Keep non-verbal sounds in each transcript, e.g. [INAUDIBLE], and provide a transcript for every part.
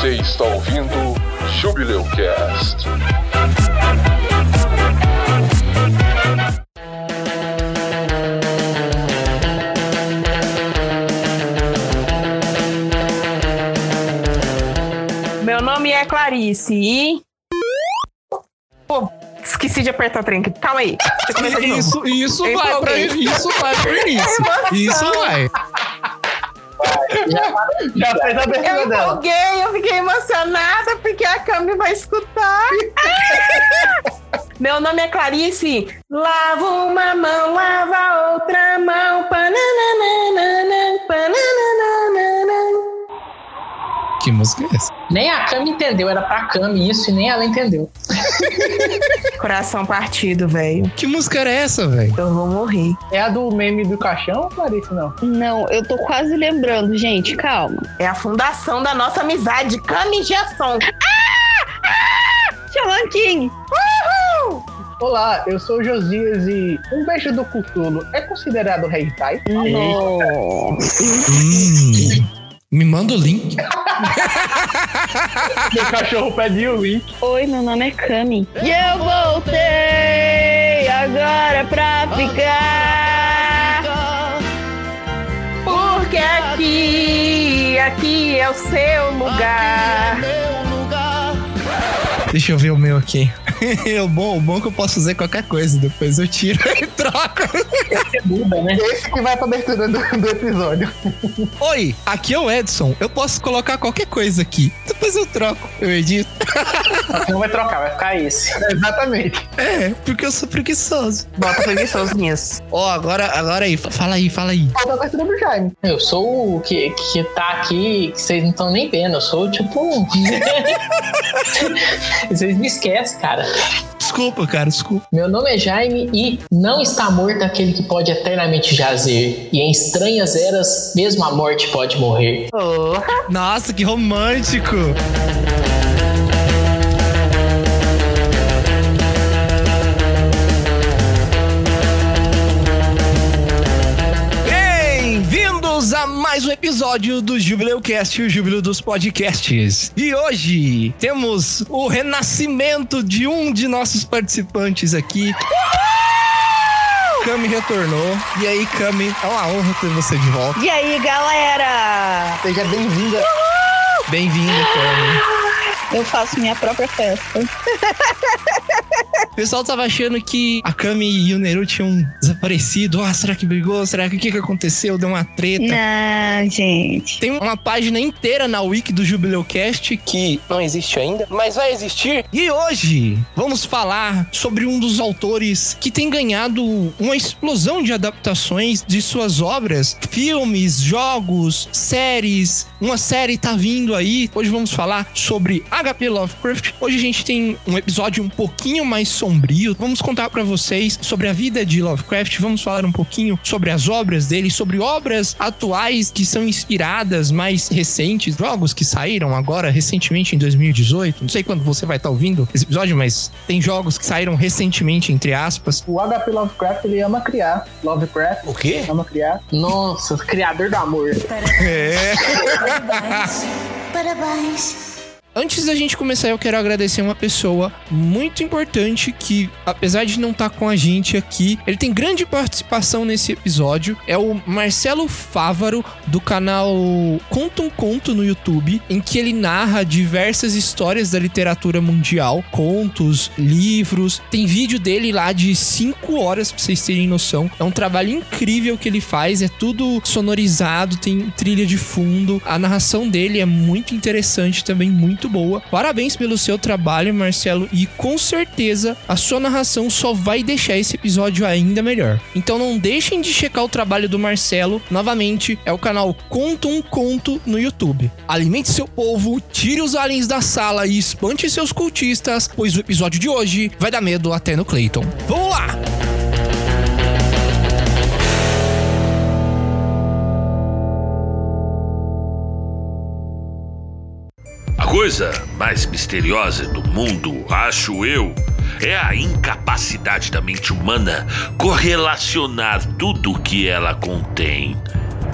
Você está ouvindo Jubileu Cast. Meu nome é Clarice e. Pô, esqueci de apertar o trem aqui. Calma aí. Isso, isso vai pra isso vai pro [LAUGHS] início. Emoção. Isso vai. [LAUGHS] Já fez a Eu abertura dela. empolguei, eu fiquei emocionada porque a Cami vai escutar. [LAUGHS] Meu nome é Clarice. Lava uma mão, lava a outra mão. Pananana, pananana. Que música é essa? Nem a Cami entendeu, era pra Cami isso e nem ela entendeu. [LAUGHS] Coração partido, velho. Que música era essa, velho? Eu vou morrer. É a do meme do caixão, Clarice? Não. Não, eu tô quase lembrando, gente, calma. É a fundação da nossa amizade, Cami Gerson. Shaman King! Olá, eu sou o Josias e um beijo do Cutulo é considerado hentai? Nossa. Me manda o link. [LAUGHS] Meu cachorro pediu o link. Oi, meu nome é Cami. E eu voltei agora pra ficar. Porque aqui, aqui é o seu lugar. Deixa eu ver o meu aqui. [LAUGHS] o, bom, o bom é que eu posso fazer qualquer coisa. Depois eu tiro [LAUGHS] e troco. Você muda, né? Esse que vai pra abertura do, do episódio. [LAUGHS] Oi, aqui é o Edson. Eu posso colocar qualquer coisa aqui. Depois eu troco. Eu edito. Não vai trocar, vai ficar esse. exatamente. É, porque eu sou preguiçoso. Bota preguiçoso nisso. Ó, agora, agora aí. Fala aí, fala aí. Falta a abertura do Jaime. Eu sou o que, que tá aqui, que vocês não estão nem vendo. Eu sou tipo. Um- vocês me esquecem, cara. Desculpa, cara, desculpa. Meu nome é Jaime e não está morto aquele que pode eternamente jazer. E em estranhas eras, mesmo a morte pode morrer. Nossa, que romântico. Mais um episódio do Jubileu Cast, o Júbilo dos Podcasts. E hoje temos o renascimento de um de nossos participantes aqui. Cami retornou. E aí, Cami, é uma honra ter você de volta. E aí, galera? Seja bem-vinda. Bem-vindo, Cami. Eu faço minha própria festa. [LAUGHS] O pessoal tava achando que a Kami e o Neru tinham desaparecido. Ah, será que brigou? Será que o que, que aconteceu? Deu uma treta. Não, gente. Tem uma página inteira na wiki do Jubileucast que não existe ainda, mas vai existir. E hoje vamos falar sobre um dos autores que tem ganhado uma explosão de adaptações de suas obras, filmes, jogos, séries. Uma série tá vindo aí. Hoje vamos falar sobre HP Lovecraft. Hoje a gente tem um episódio um pouquinho mais sombrio. Vamos contar pra vocês sobre a vida de Lovecraft. Vamos falar um pouquinho sobre as obras dele, sobre obras atuais que são inspiradas, mais recentes, jogos que saíram agora recentemente em 2018. Não sei quando você vai estar ouvindo esse episódio, mas tem jogos que saíram recentemente, entre aspas. O HP Lovecraft, ele ama criar. Lovecraft O quê? ama criar. Nossa, criador do amor. É. [LAUGHS] Parabéns. Antes da gente começar, eu quero agradecer uma pessoa muito importante que, apesar de não estar com a gente aqui, ele tem grande participação nesse episódio. É o Marcelo Fávaro, do canal Conta um Conto no YouTube, em que ele narra diversas histórias da literatura mundial, contos, livros. Tem vídeo dele lá de 5 horas, pra vocês terem noção. É um trabalho incrível que ele faz, é tudo sonorizado, tem trilha de fundo. A narração dele é muito interessante também, muito boa. Parabéns pelo seu trabalho, Marcelo, e com certeza a sua narração só vai deixar esse episódio ainda melhor. Então não deixem de checar o trabalho do Marcelo. Novamente, é o canal Conta um Conto no YouTube. Alimente seu povo, tire os aliens da sala e espante seus cultistas, pois o episódio de hoje vai dar medo até no Clayton. Vamos lá! Coisa mais misteriosa do mundo, acho eu, é a incapacidade da mente humana correlacionar tudo o que ela contém.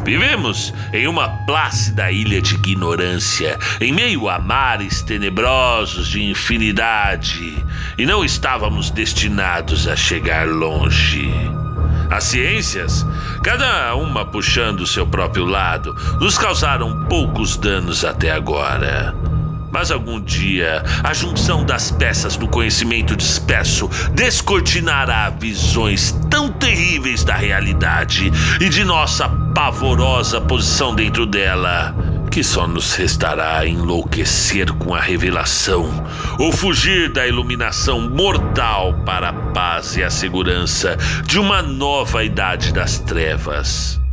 Vivemos em uma plácida ilha de ignorância, em meio a mares tenebrosos de infinidade, e não estávamos destinados a chegar longe. As ciências, cada uma puxando seu próprio lado, nos causaram poucos danos até agora. Mas algum dia, a junção das peças do conhecimento disperso descortinará visões tão terríveis da realidade e de nossa pavorosa posição dentro dela, que só nos restará enlouquecer com a revelação ou fugir da iluminação mortal para a paz e a segurança de uma nova idade das trevas.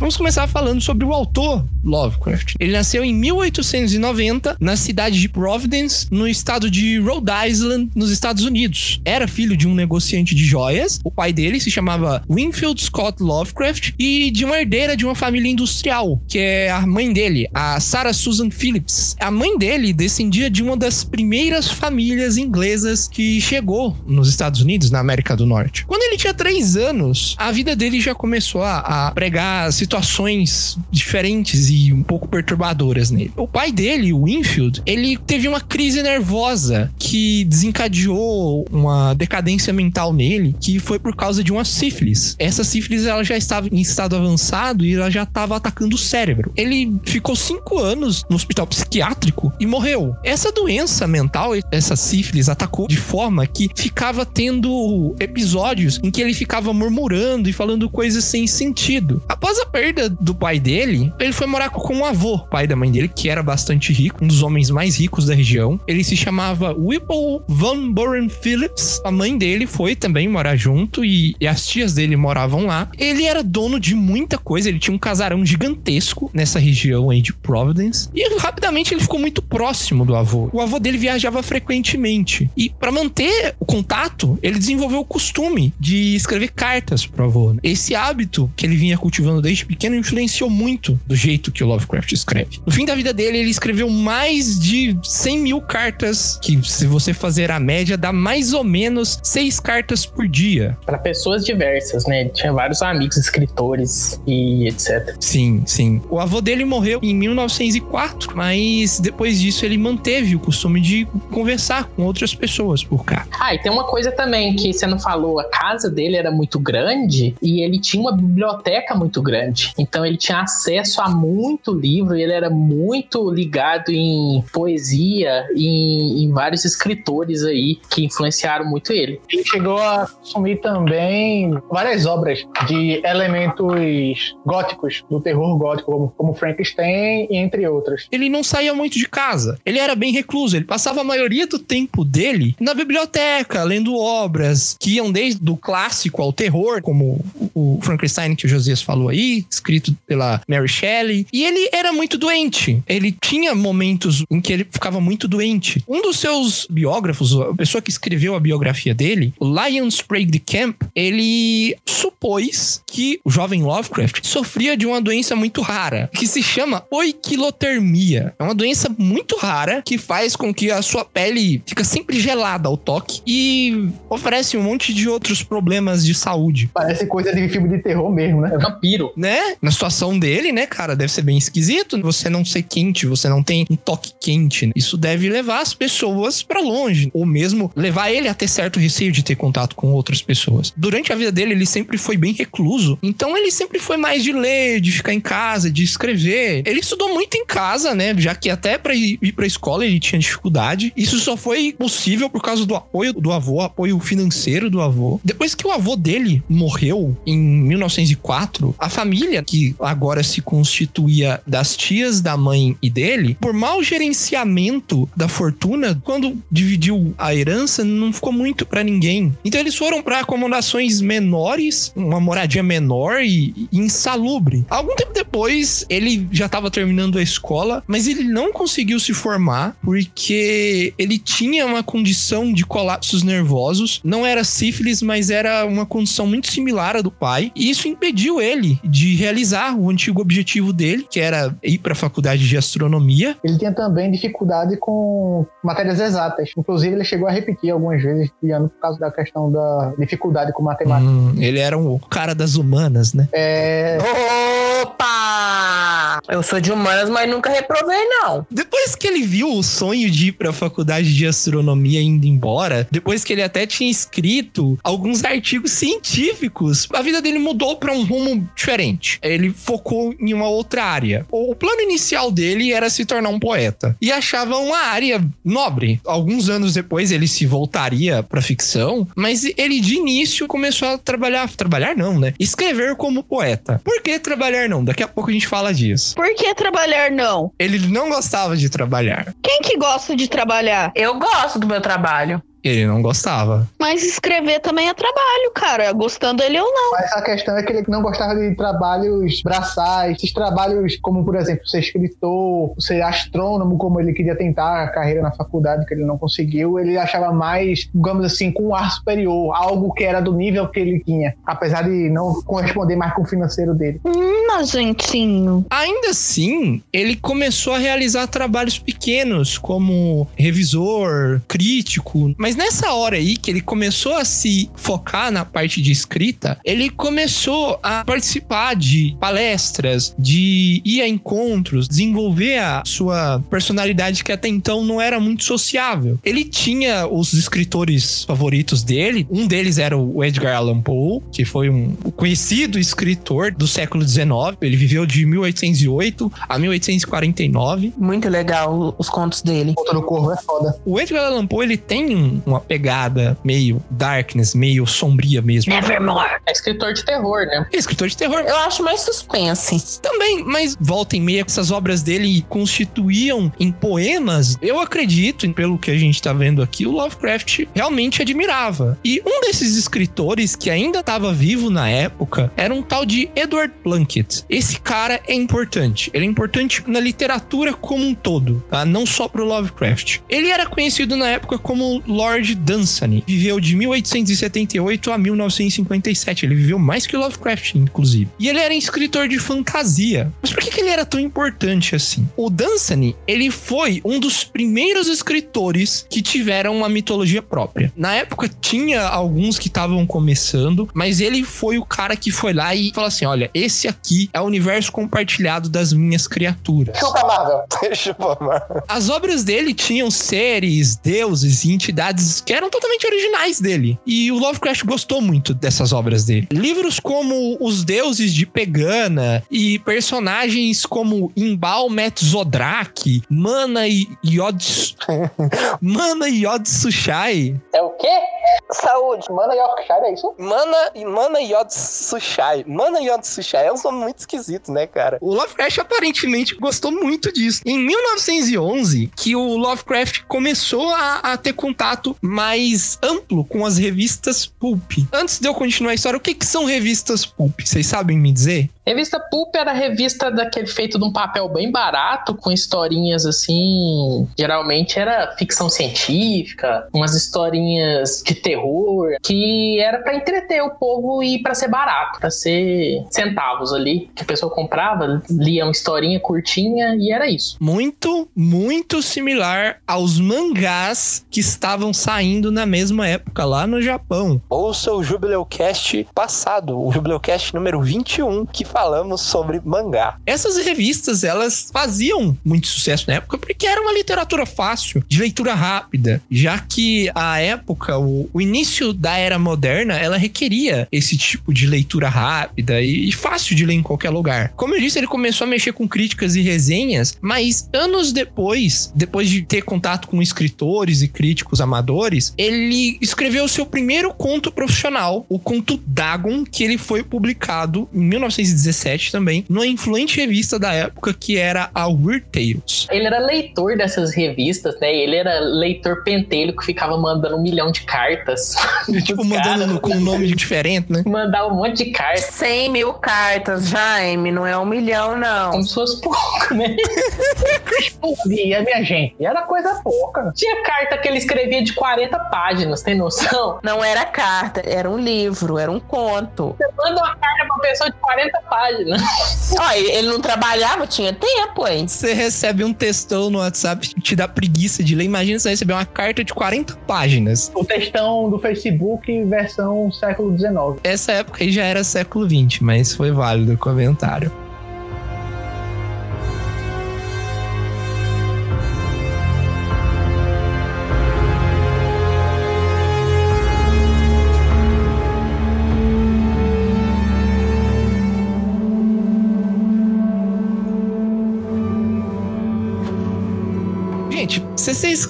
Vamos começar falando sobre o autor Lovecraft. Ele nasceu em 1890 na cidade de Providence, no estado de Rhode Island, nos Estados Unidos. Era filho de um negociante de joias. O pai dele se chamava Winfield Scott Lovecraft e de uma herdeira de uma família industrial, que é a mãe dele, a Sarah Susan Phillips. A mãe dele descendia de uma das primeiras famílias inglesas que chegou nos Estados Unidos, na América do Norte. Quando ele tinha três anos, a vida dele já começou a, a pregar situações diferentes e um pouco perturbadoras nele. O pai dele, o Winfield, ele teve uma crise nervosa que desencadeou uma decadência mental nele, que foi por causa de uma sífilis. Essa sífilis ela já estava em estado avançado e ela já estava atacando o cérebro. Ele ficou cinco anos no hospital psiquiátrico e morreu. Essa doença mental, essa sífilis, atacou de forma que ficava tendo episódios em que ele ficava murmurando e falando coisas sem sentido. Após a perda do pai dele, ele foi morar com o avô, pai da mãe dele, que era bastante rico, um dos homens mais ricos da região. Ele se chamava Whipple Van Buren Phillips. A mãe dele foi também morar junto e, e as tias dele moravam lá. Ele era dono de muita coisa, ele tinha um casarão gigantesco nessa região aí de Providence. E rapidamente ele ficou muito próximo do avô. O avô dele viajava frequentemente. E para manter o contato, ele desenvolveu o costume de escrever cartas pro avô. né? Esse hábito que ele vinha cultivando desde pequeno influenciou muito do jeito que o Lovecraft escreve. No fim da vida dele, ele escreveu mais de 100 mil cartas, que se você fazer a média, dá mais ou menos seis cartas por dia. Para pessoas diversas, né? Ele tinha vários amigos escritores e etc. Sim, sim. O avô dele morreu em 1904, mas depois disso ele manteve o costume de conversar com outras pessoas por cá. Ah, e tem uma coisa também que você não falou: a casa dele era muito grande e ele tinha uma biblioteca muito grande. Então ele tinha acesso a muito livro e ele era muito ligado em poesia e em, em vários escritores aí que influenciaram muito ele. Ele chegou a assumir também várias obras de elementos góticos, do terror gótico, como, como Frankenstein e entre outros. Ele não saía muito de casa. Ele era bem recluso. Ele passava a maioria do tempo dele na biblioteca, lendo obras que iam desde do clássico ao terror, como o Frankenstein que o Josias falou aí, escrito pela Mary Shelley. E ele era muito doente. Ele tinha momentos em que ele ficava muito doente. Um dos seus biógrafos, a pessoa que escreveu a biografia dele, o Lion Sprague de Camp, ele supôs que o jovem Lovecraft sofria de uma doença muito rara, que se chama oiquilotermia. É uma doença muito rara que faz com que a sua pele fica sempre gelada ao toque e oferece um monte de outros problemas de saúde, Parece coisa de filme de terror mesmo, né? Vampiro. né? Na situação dele, né, cara, deve ser bem esquisito você não ser quente, você não tem um toque quente. né? Isso deve levar as pessoas pra longe, ou mesmo levar ele a ter certo receio de ter contato com outras pessoas. Durante a vida dele, ele sempre foi bem recluso, então ele sempre foi mais de ler, de ficar em casa, de escrever. Ele estudou muito em casa, né, já que até pra ir pra escola ele tinha dificuldade. Isso só foi possível por causa do apoio do avô, apoio financeiro do avô. Depois que o avô dele morreu em 1904, a família que agora se constituía das tias da mãe e dele, por mau gerenciamento da fortuna, quando dividiu a herança, não ficou muito pra ninguém. Então eles foram pra acomodações menores, uma moradia menor e, e insalubre. Algum tempo depois, ele já estava terminando a escola, mas ele não conseguiu se formar porque ele tinha uma condição de colapsos nervosos. Não era sífilis, mas era uma condição muito similar à do pai. E isso impediu ele de de realizar o antigo objetivo dele, que era ir para a faculdade de astronomia. Ele tinha também dificuldade com matérias exatas. Inclusive, ele chegou a repetir algumas vezes de ano por causa da questão da dificuldade com matemática. Hum, ele era um cara das humanas, né? É, Opa! Eu sou de humanas, mas nunca reprovei, não. Depois que ele viu o sonho de ir pra faculdade de astronomia indo embora, depois que ele até tinha escrito alguns artigos científicos, a vida dele mudou pra um rumo diferente. Ele focou em uma outra área. O plano inicial dele era se tornar um poeta e achava uma área nobre. Alguns anos depois ele se voltaria pra ficção, mas ele de início começou a trabalhar, trabalhar não, né? Escrever como poeta. Por que trabalhar não? Daqui a pouco a gente fala disso. Por que trabalhar não? Ele não gostava de trabalhar. Quem que gosta de trabalhar? Eu gosto do meu trabalho. Ele não gostava. Mas escrever também é trabalho, cara. Gostando ele ou não. Mas a questão é que ele não gostava de trabalhos braçais, esses trabalhos como, por exemplo, ser escritor, ser astrônomo, como ele queria tentar a carreira na faculdade, que ele não conseguiu. Ele achava mais, digamos assim, com um ar superior, algo que era do nível que ele tinha, apesar de não corresponder mais com o financeiro dele. Hum, mas gentinho. Ainda assim, ele começou a realizar trabalhos pequenos, como revisor, crítico. Mas nessa hora aí que ele começou a se focar na parte de escrita, ele começou a participar de palestras, de ir a encontros, desenvolver a sua personalidade que até então não era muito sociável. Ele tinha os escritores favoritos dele. Um deles era o Edgar Allan Poe, que foi um conhecido escritor do século XIX. Ele viveu de 1808 a 1849. Muito legal os contos dele. Ponto do Corvo é foda. O Edgar Allan Poe, ele tem um- uma pegada meio darkness, meio sombria mesmo. Nevermore. É escritor de terror, né? É escritor de terror Eu acho mais suspense. também, mas volta e meia, essas obras dele constituíam em poemas. Eu acredito, pelo que a gente tá vendo aqui, o Lovecraft realmente admirava. E um desses escritores que ainda estava vivo na época era um tal de Edward Plunkett. Esse cara é importante. Ele é importante na literatura como um todo, tá? Não só pro Lovecraft. Ele era conhecido na época como Lord Dunsany. Viveu de 1878 a 1957. Ele viveu mais que o Lovecraft, inclusive. E ele era escritor de fantasia. Mas por que, que ele era tão importante assim? O Dunsany, ele foi um dos primeiros escritores que tiveram uma mitologia própria. Na época tinha alguns que estavam começando, mas ele foi o cara que foi lá e falou assim: olha, esse aqui é o universo compartilhado das minhas criaturas. Chupa Marvel. Chupa, mano. As obras dele tinham seres, deuses e entidades que eram totalmente originais dele. E o Lovecraft gostou muito dessas obras dele. Livros como Os Deuses de Pegana e personagens como Imbal Metzodrak, Mana e Yod... [LAUGHS] Mana e Yod Sushai. É o quê? Saúde. Mana Yorkshire, é isso? Mana, Mana Yod Sushai. Mana Yod Sushai é um nome muito esquisito, né, cara? O Lovecraft aparentemente gostou muito disso. Em 1911, que o Lovecraft começou a, a ter contato mais amplo com as revistas pulp. Antes de eu continuar a história, o que, que são revistas pulp? Vocês sabem me dizer? Revista Pulp era revista daquele feito de um papel bem barato, com historinhas assim. Geralmente era ficção científica, umas historinhas de terror, que era pra entreter o povo e pra ser barato, pra ser centavos ali. Que a pessoa comprava, lia uma historinha curtinha e era isso. Muito, muito similar aos mangás que estavam saindo na mesma época lá no Japão. Ouça o Jubileucast passado, o Jubileucast número 21, que falamos sobre mangá. Essas revistas, elas faziam muito sucesso na época porque era uma literatura fácil, de leitura rápida, já que a época, o, o início da era moderna, ela requeria esse tipo de leitura rápida e, e fácil de ler em qualquer lugar. Como eu disse, ele começou a mexer com críticas e resenhas, mas anos depois, depois de ter contato com escritores e críticos amadores, ele escreveu o seu primeiro conto profissional, o conto Dagon, que ele foi publicado em 1917 também, numa influente revista da época que era a Weird Tales. Ele era leitor dessas revistas, né? Ele era leitor pentelho que ficava mandando um milhão de cartas. [LAUGHS] tipo, mandando no- com um nome diferente, né? Mandar um monte de cartas, 100 mil cartas, Jaime, não é um milhão, não. como se fosse pouco, né? E a minha gente, era coisa pouca. Tinha carta que ele escrevia de 40 páginas, tem noção? Não era carta, era um livro, era um conto. Você manda uma carta pra uma pessoa de 40 página. Ó, ele não trabalhava, tinha tempo, hein? Você recebe um textão no WhatsApp que te dá preguiça de ler. Imagina você receber uma carta de 40 páginas. O textão do Facebook versão século XIX. Essa época aí já era século XX, mas foi válido o comentário.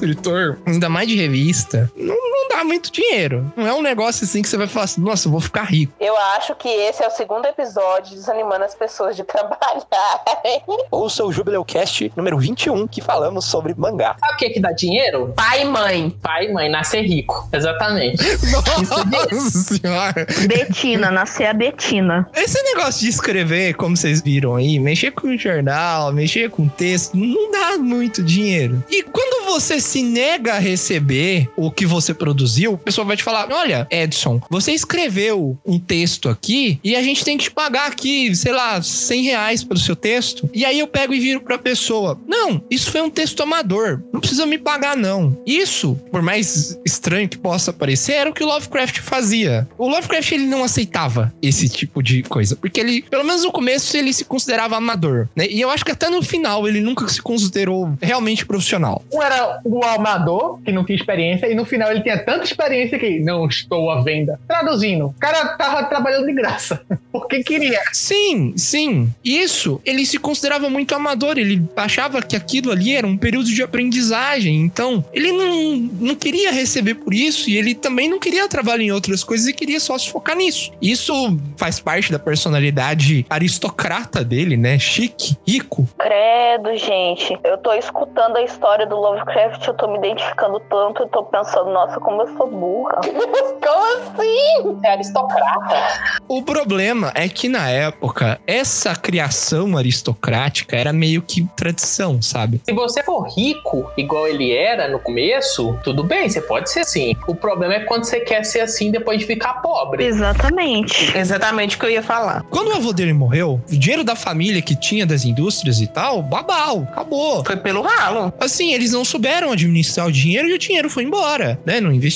Escritor, ainda mais de revista, não, muito dinheiro. Não é um negócio assim que você vai falar assim, nossa, eu vou ficar rico. Eu acho que esse é o segundo episódio desanimando as pessoas de [LAUGHS] trabalharem. Ouça o Jubileucast número 21, que falamos sobre mangá. Sabe o que que dá dinheiro? Pai e mãe. Pai e mãe, nascer rico. Exatamente. Nossa senhora. Betina, nascer a Betina. Esse negócio de escrever, como vocês viram aí, mexer com jornal, mexer com texto, não dá muito dinheiro. E quando você se nega a receber o que você produziu, o pessoal vai te falar: olha, Edson, você escreveu um texto aqui e a gente tem que te pagar aqui, sei lá, 100 reais pelo seu texto. E aí eu pego e viro pra pessoa: não, isso foi um texto amador, não precisa me pagar, não. Isso, por mais estranho que possa parecer, era o que o Lovecraft fazia. O Lovecraft ele não aceitava esse tipo de coisa, porque ele, pelo menos no começo, ele se considerava amador, né? E eu acho que até no final ele nunca se considerou realmente profissional. Um era o amador, que não tinha experiência, e no final ele tinha tanta experiência que não estou à venda. Traduzindo, o cara tava trabalhando de graça, [LAUGHS] porque queria. Sim, sim. Isso, ele se considerava muito amador. Ele achava que aquilo ali era um período de aprendizagem. Então, ele não, não queria receber por isso e ele também não queria trabalhar em outras coisas e queria só se focar nisso. Isso faz parte da personalidade aristocrata dele, né? Chique, rico. Credo, gente. Eu tô escutando a história do Lovecraft, eu tô me identificando tanto, eu tô pensando, nossa, como eu sou burra. [LAUGHS] como assim? É aristocrata. O problema é que na época, essa criação aristocrática era meio que tradição, sabe? Se você for rico, igual ele era no começo, tudo bem, você pode ser assim. O problema é quando você quer ser assim depois de ficar pobre. Exatamente. Exatamente o que eu ia falar. Quando o avô dele morreu, o dinheiro da família que tinha das indústrias e tal, babau, acabou. Foi pelo ralo. Assim, eles não souberam administrar o dinheiro e o dinheiro foi embora, né? Não investiram.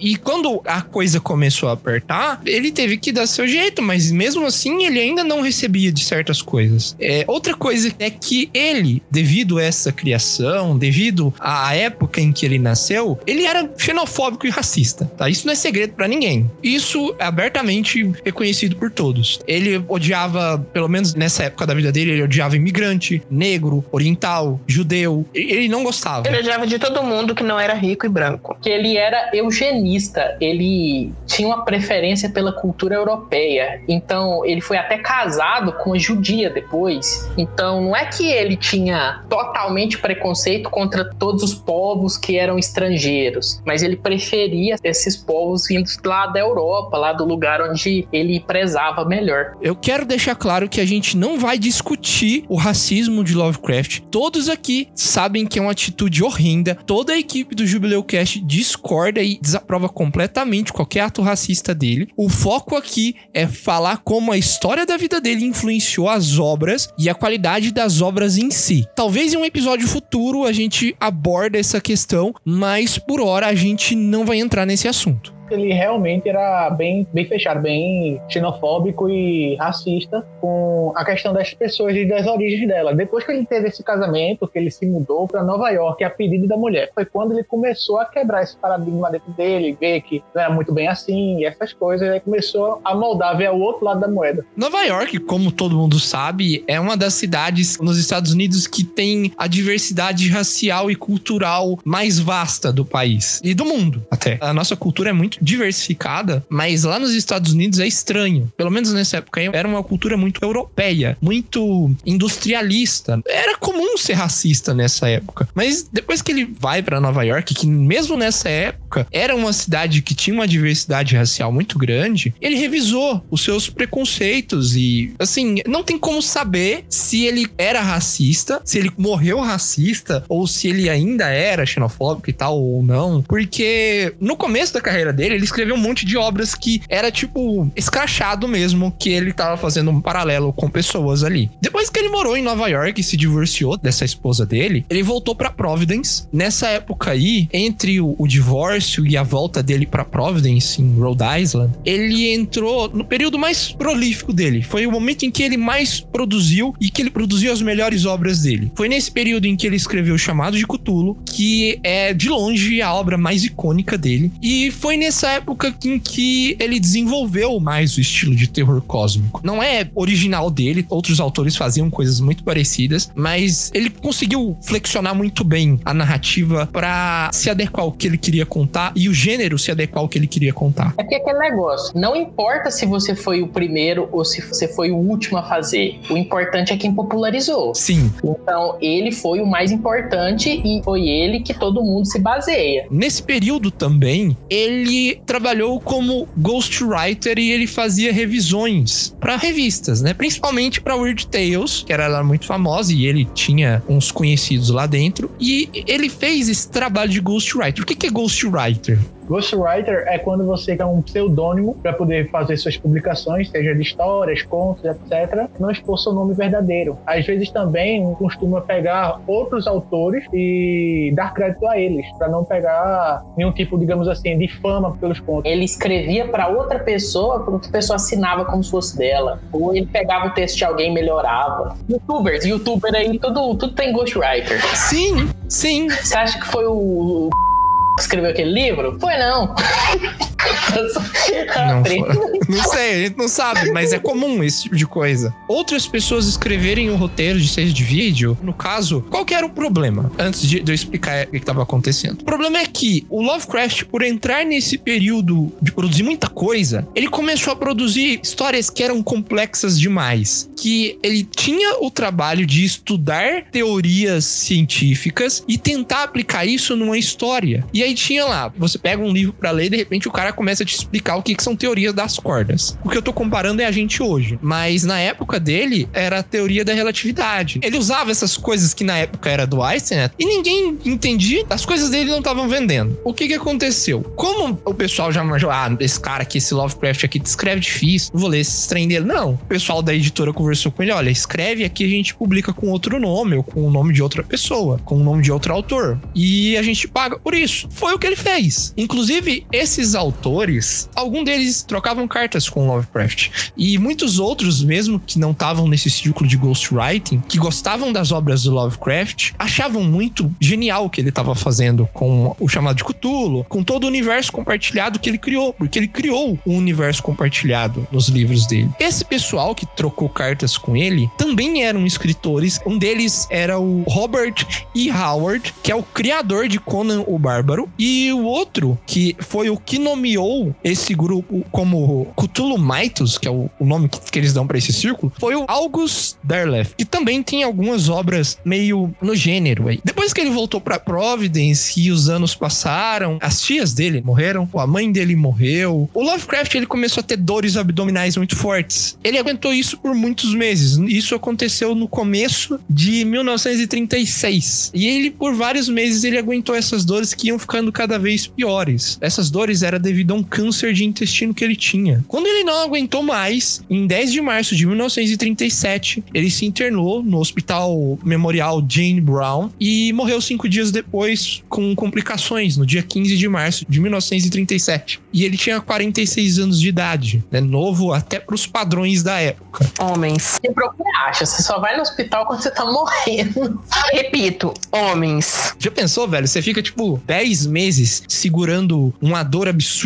E quando a coisa começou a apertar, ele teve que dar seu jeito, mas mesmo assim ele ainda não recebia de certas coisas. É, outra coisa é que ele, devido a essa criação, devido à época em que ele nasceu, ele era xenofóbico e racista, tá? Isso não é segredo pra ninguém. Isso é abertamente reconhecido por todos. Ele odiava, pelo menos nessa época da vida dele, ele odiava imigrante, negro, oriental, judeu. Ele não gostava. Ele odiava de todo mundo que não era rico e branco. Que ele era eugenista, ele tinha uma preferência pela cultura europeia. Então, ele foi até casado com uma judia depois. Então, não é que ele tinha totalmente preconceito contra todos os povos que eram estrangeiros, mas ele preferia esses povos vindos lá da Europa, lá do lugar onde ele prezava melhor. Eu quero deixar claro que a gente não vai discutir o racismo de Lovecraft. Todos aqui sabem que é uma atitude horrenda. Toda a equipe do Jubileucast discorda e desaprova completamente qualquer ato racista dele. O foco aqui é falar como a história da vida dele influenciou as obras e a qualidade das obras em si. Talvez em um episódio futuro a gente aborde essa questão, mas por hora a gente não vai entrar nesse assunto. Ele realmente era bem, bem fechado, bem xenofóbico e racista com a questão das pessoas e das origens dela. Depois que ele teve esse casamento, que ele se mudou para Nova York a pedido da mulher, foi quando ele começou a quebrar esse paradigma dentro dele, ver que não era muito bem assim e essas coisas, aí começou a moldar, ver o outro lado da moeda. Nova York, como todo mundo sabe, é uma das cidades nos Estados Unidos que tem a diversidade racial e cultural mais vasta do país e do mundo até. A nossa cultura é muito diversificada, mas lá nos Estados Unidos é estranho. Pelo menos nessa época era uma cultura muito europeia, muito industrialista. Era comum ser racista nessa época. Mas depois que ele vai para Nova York, que mesmo nessa época era uma cidade que tinha uma diversidade racial muito grande, ele revisou os seus preconceitos e assim, não tem como saber se ele era racista, se ele morreu racista ou se ele ainda era xenofóbico e tal ou não, porque no começo da carreira dele dele, ele escreveu um monte de obras que era tipo escrachado mesmo, que ele tava fazendo um paralelo com pessoas ali. Depois que ele morou em Nova York e se divorciou dessa esposa dele, ele voltou pra Providence. Nessa época aí, entre o, o divórcio e a volta dele pra Providence, em Rhode Island, ele entrou no período mais prolífico dele. Foi o momento em que ele mais produziu e que ele produziu as melhores obras dele. Foi nesse período em que ele escreveu o Chamado de Cthulhu, que é de longe a obra mais icônica dele. E foi nessa época em que ele desenvolveu mais o estilo de terror cósmico. Não é original dele, outros autores faziam coisas muito parecidas, mas ele conseguiu flexionar muito bem a narrativa para se adequar ao que ele queria contar e o gênero se adequar ao que ele queria contar. É porque aquele negócio, não importa se você foi o primeiro ou se você foi o último a fazer, o importante é quem popularizou. Sim. Então, ele foi o mais importante e foi ele que todo mundo se baseia. Nesse período também, ele trabalhou como ghostwriter e ele fazia revisões para revistas, né? Principalmente para Weird Tales, que era lá muito famosa e ele tinha uns conhecidos lá dentro. E ele fez esse trabalho de ghostwriter. O que é ghostwriter? Ghostwriter é quando você quer um pseudônimo para poder fazer suas publicações, seja de histórias, contos, etc. Não expor seu nome verdadeiro. Às vezes também costuma pegar outros autores e dar crédito a eles, para não pegar nenhum tipo, digamos assim, de fama pelos contos. Ele escrevia para outra pessoa, para outra pessoa assinava como se fosse dela. Ou ele pegava o texto de alguém e melhorava. Youtubers, youtuber aí, tudo, tudo tem ghostwriter. Sim, sim. Você acha que foi o escreveu aquele livro? Foi não. [LAUGHS] [LAUGHS] Não, não sei, a gente não sabe, mas é comum esse tipo de coisa. Outras pessoas escreverem o roteiro de série de vídeo, no caso, qual que era o problema? Antes de, de eu explicar o que estava acontecendo. O problema é que o Lovecraft, por entrar nesse período de produzir muita coisa, ele começou a produzir histórias que eram complexas demais. Que ele tinha o trabalho de estudar teorias científicas e tentar aplicar isso numa história. E aí tinha lá, você pega um livro para ler e de repente o cara começa a te explicar o que, que são teorias das cordas. O que eu tô comparando é a gente hoje. Mas na época dele, era a teoria da relatividade. Ele usava essas coisas que na época era do Einstein e ninguém entendia. As coisas dele não estavam vendendo. O que que aconteceu? Como o pessoal já manjou, ah, esse cara aqui, esse Lovecraft aqui, escreve difícil, vou ler esse trem dele. Não. O pessoal da editora conversou com ele, olha, escreve aqui, a gente publica com outro nome, ou com o nome de outra pessoa, com o nome de outro autor. E a gente paga por isso. Foi o que ele fez. Inclusive, esses autores, algum deles trocavam cartas com Lovecraft. E muitos outros, mesmo que não estavam nesse círculo de ghostwriting, que gostavam das obras do Lovecraft, achavam muito genial o que ele estava fazendo com o chamado de Cthulhu, com todo o universo compartilhado que ele criou, porque ele criou um universo compartilhado nos livros dele. Esse pessoal que trocou cartas com ele também eram escritores. Um deles era o Robert E. Howard, que é o criador de Conan o Bárbaro, e o outro, que foi o que nomeou esse grupo como Cthulhu Mythos, que é o, o nome que, que eles dão para esse círculo, foi o August Derleth, que também tem algumas obras meio no gênero aí. Depois que ele voltou para Providence e os anos passaram, as tias dele morreram, a mãe dele morreu. O Lovecraft ele começou a ter dores abdominais muito fortes. Ele aguentou isso por muitos meses. Isso aconteceu no começo de 1936. E ele por vários meses ele aguentou essas dores que iam ficando cada vez piores. Essas dores eram devido a um câncer de intestino que ele tinha. Quando ele não aguentou mais, em 10 de março de 1937, ele se internou no Hospital Memorial Jane Brown e morreu cinco dias depois com complicações, no dia 15 de março de 1937. E ele tinha 46 anos de idade, né? Novo até para os padrões da época. Homens. Você procura acha, você só vai no hospital quando você tá morrendo. [LAUGHS] Repito, homens. Já pensou, velho? Você fica tipo 10 meses segurando uma dor absurda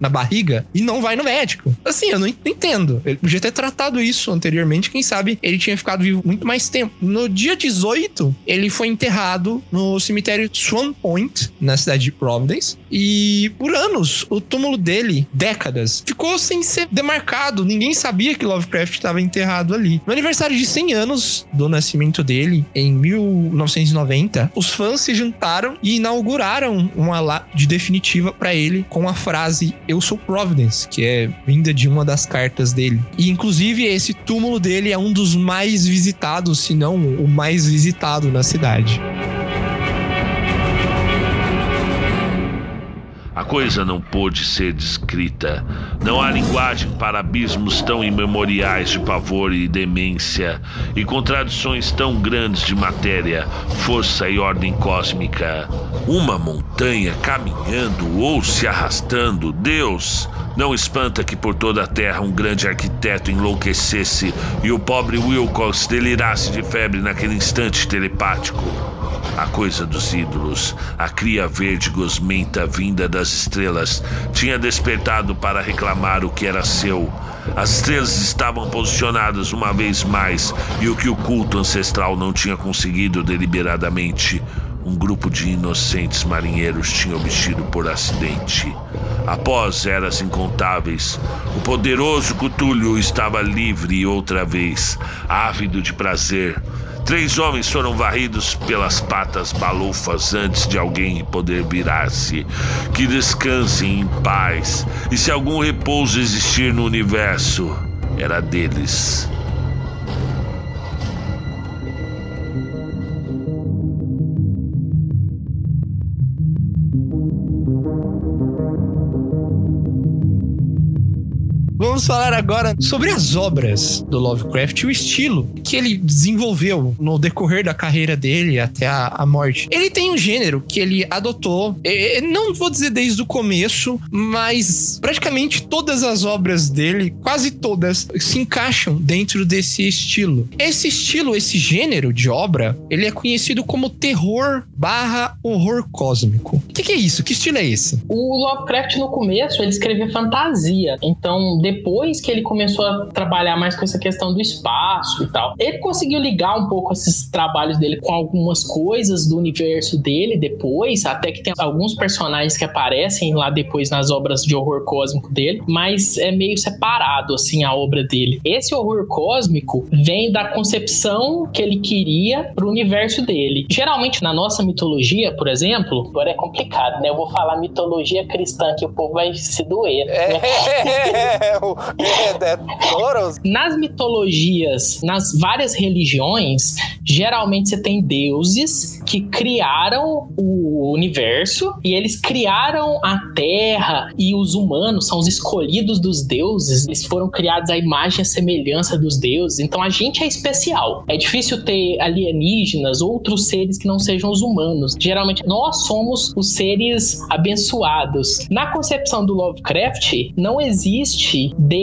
na barriga e não vai no médico. Assim, eu não entendo. Ele podia ter tratado isso anteriormente, quem sabe ele tinha ficado vivo muito mais tempo. No dia 18, ele foi enterrado no cemitério Swan Point, na cidade de Providence, e por anos o túmulo dele, décadas, ficou sem ser demarcado. Ninguém sabia que Lovecraft estava enterrado ali. No aniversário de 100 anos do nascimento dele, em 1990, os fãs se juntaram e inauguraram uma lápide definitiva para ele com a frase Eu sou Providence, que é vinda de uma das cartas dele. E inclusive esse túmulo dele é um dos mais visitados, se não o mais visitado na cidade. A coisa não pôde ser descrita. Não há linguagem para abismos tão imemoriais de pavor e demência, e contradições tão grandes de matéria, força e ordem cósmica. Uma montanha caminhando ou se arrastando, Deus! Não espanta que por toda a terra um grande arquiteto enlouquecesse e o pobre Wilcox delirasse de febre naquele instante telepático. A coisa dos ídolos, a cria verde gosmenta vinda das estrelas, tinha despertado para reclamar o que era seu. As estrelas estavam posicionadas uma vez mais e o que o culto ancestral não tinha conseguido deliberadamente, um grupo de inocentes marinheiros tinha obtido por acidente. Após eras incontáveis, o poderoso Cutulho estava livre outra vez, ávido de prazer. Três homens foram varridos pelas patas balufas antes de alguém poder virar-se. Que descansem em paz, e se algum repouso existir no universo, era deles. Falar agora sobre as obras do Lovecraft e o estilo que ele desenvolveu no decorrer da carreira dele até a, a morte. Ele tem um gênero que ele adotou, eh, não vou dizer desde o começo, mas praticamente todas as obras dele, quase todas, se encaixam dentro desse estilo. Esse estilo, esse gênero de obra, ele é conhecido como terror barra horror cósmico. O que, que é isso? Que estilo é esse? O Lovecraft no começo ele escrevia fantasia, então depois que ele começou a trabalhar mais com essa questão do espaço e tal, ele conseguiu ligar um pouco esses trabalhos dele com algumas coisas do universo dele depois, até que tem alguns personagens que aparecem lá depois nas obras de horror cósmico dele, mas é meio separado assim a obra dele. Esse horror cósmico vem da concepção que ele queria pro universo dele. Geralmente na nossa mitologia, por exemplo, agora é complicado, né? Eu vou falar mitologia cristã que o povo vai se doer. Né? É, [LAUGHS] o- é, é doloroso. Nas mitologias, nas várias religiões, geralmente você tem deuses que criaram o universo e eles criaram a terra e os humanos são os escolhidos dos deuses. Eles foram criados à imagem e à semelhança dos deuses. Então a gente é especial. É difícil ter alienígenas, outros seres que não sejam os humanos. Geralmente nós somos os seres abençoados. Na concepção do Lovecraft, não existe Deus,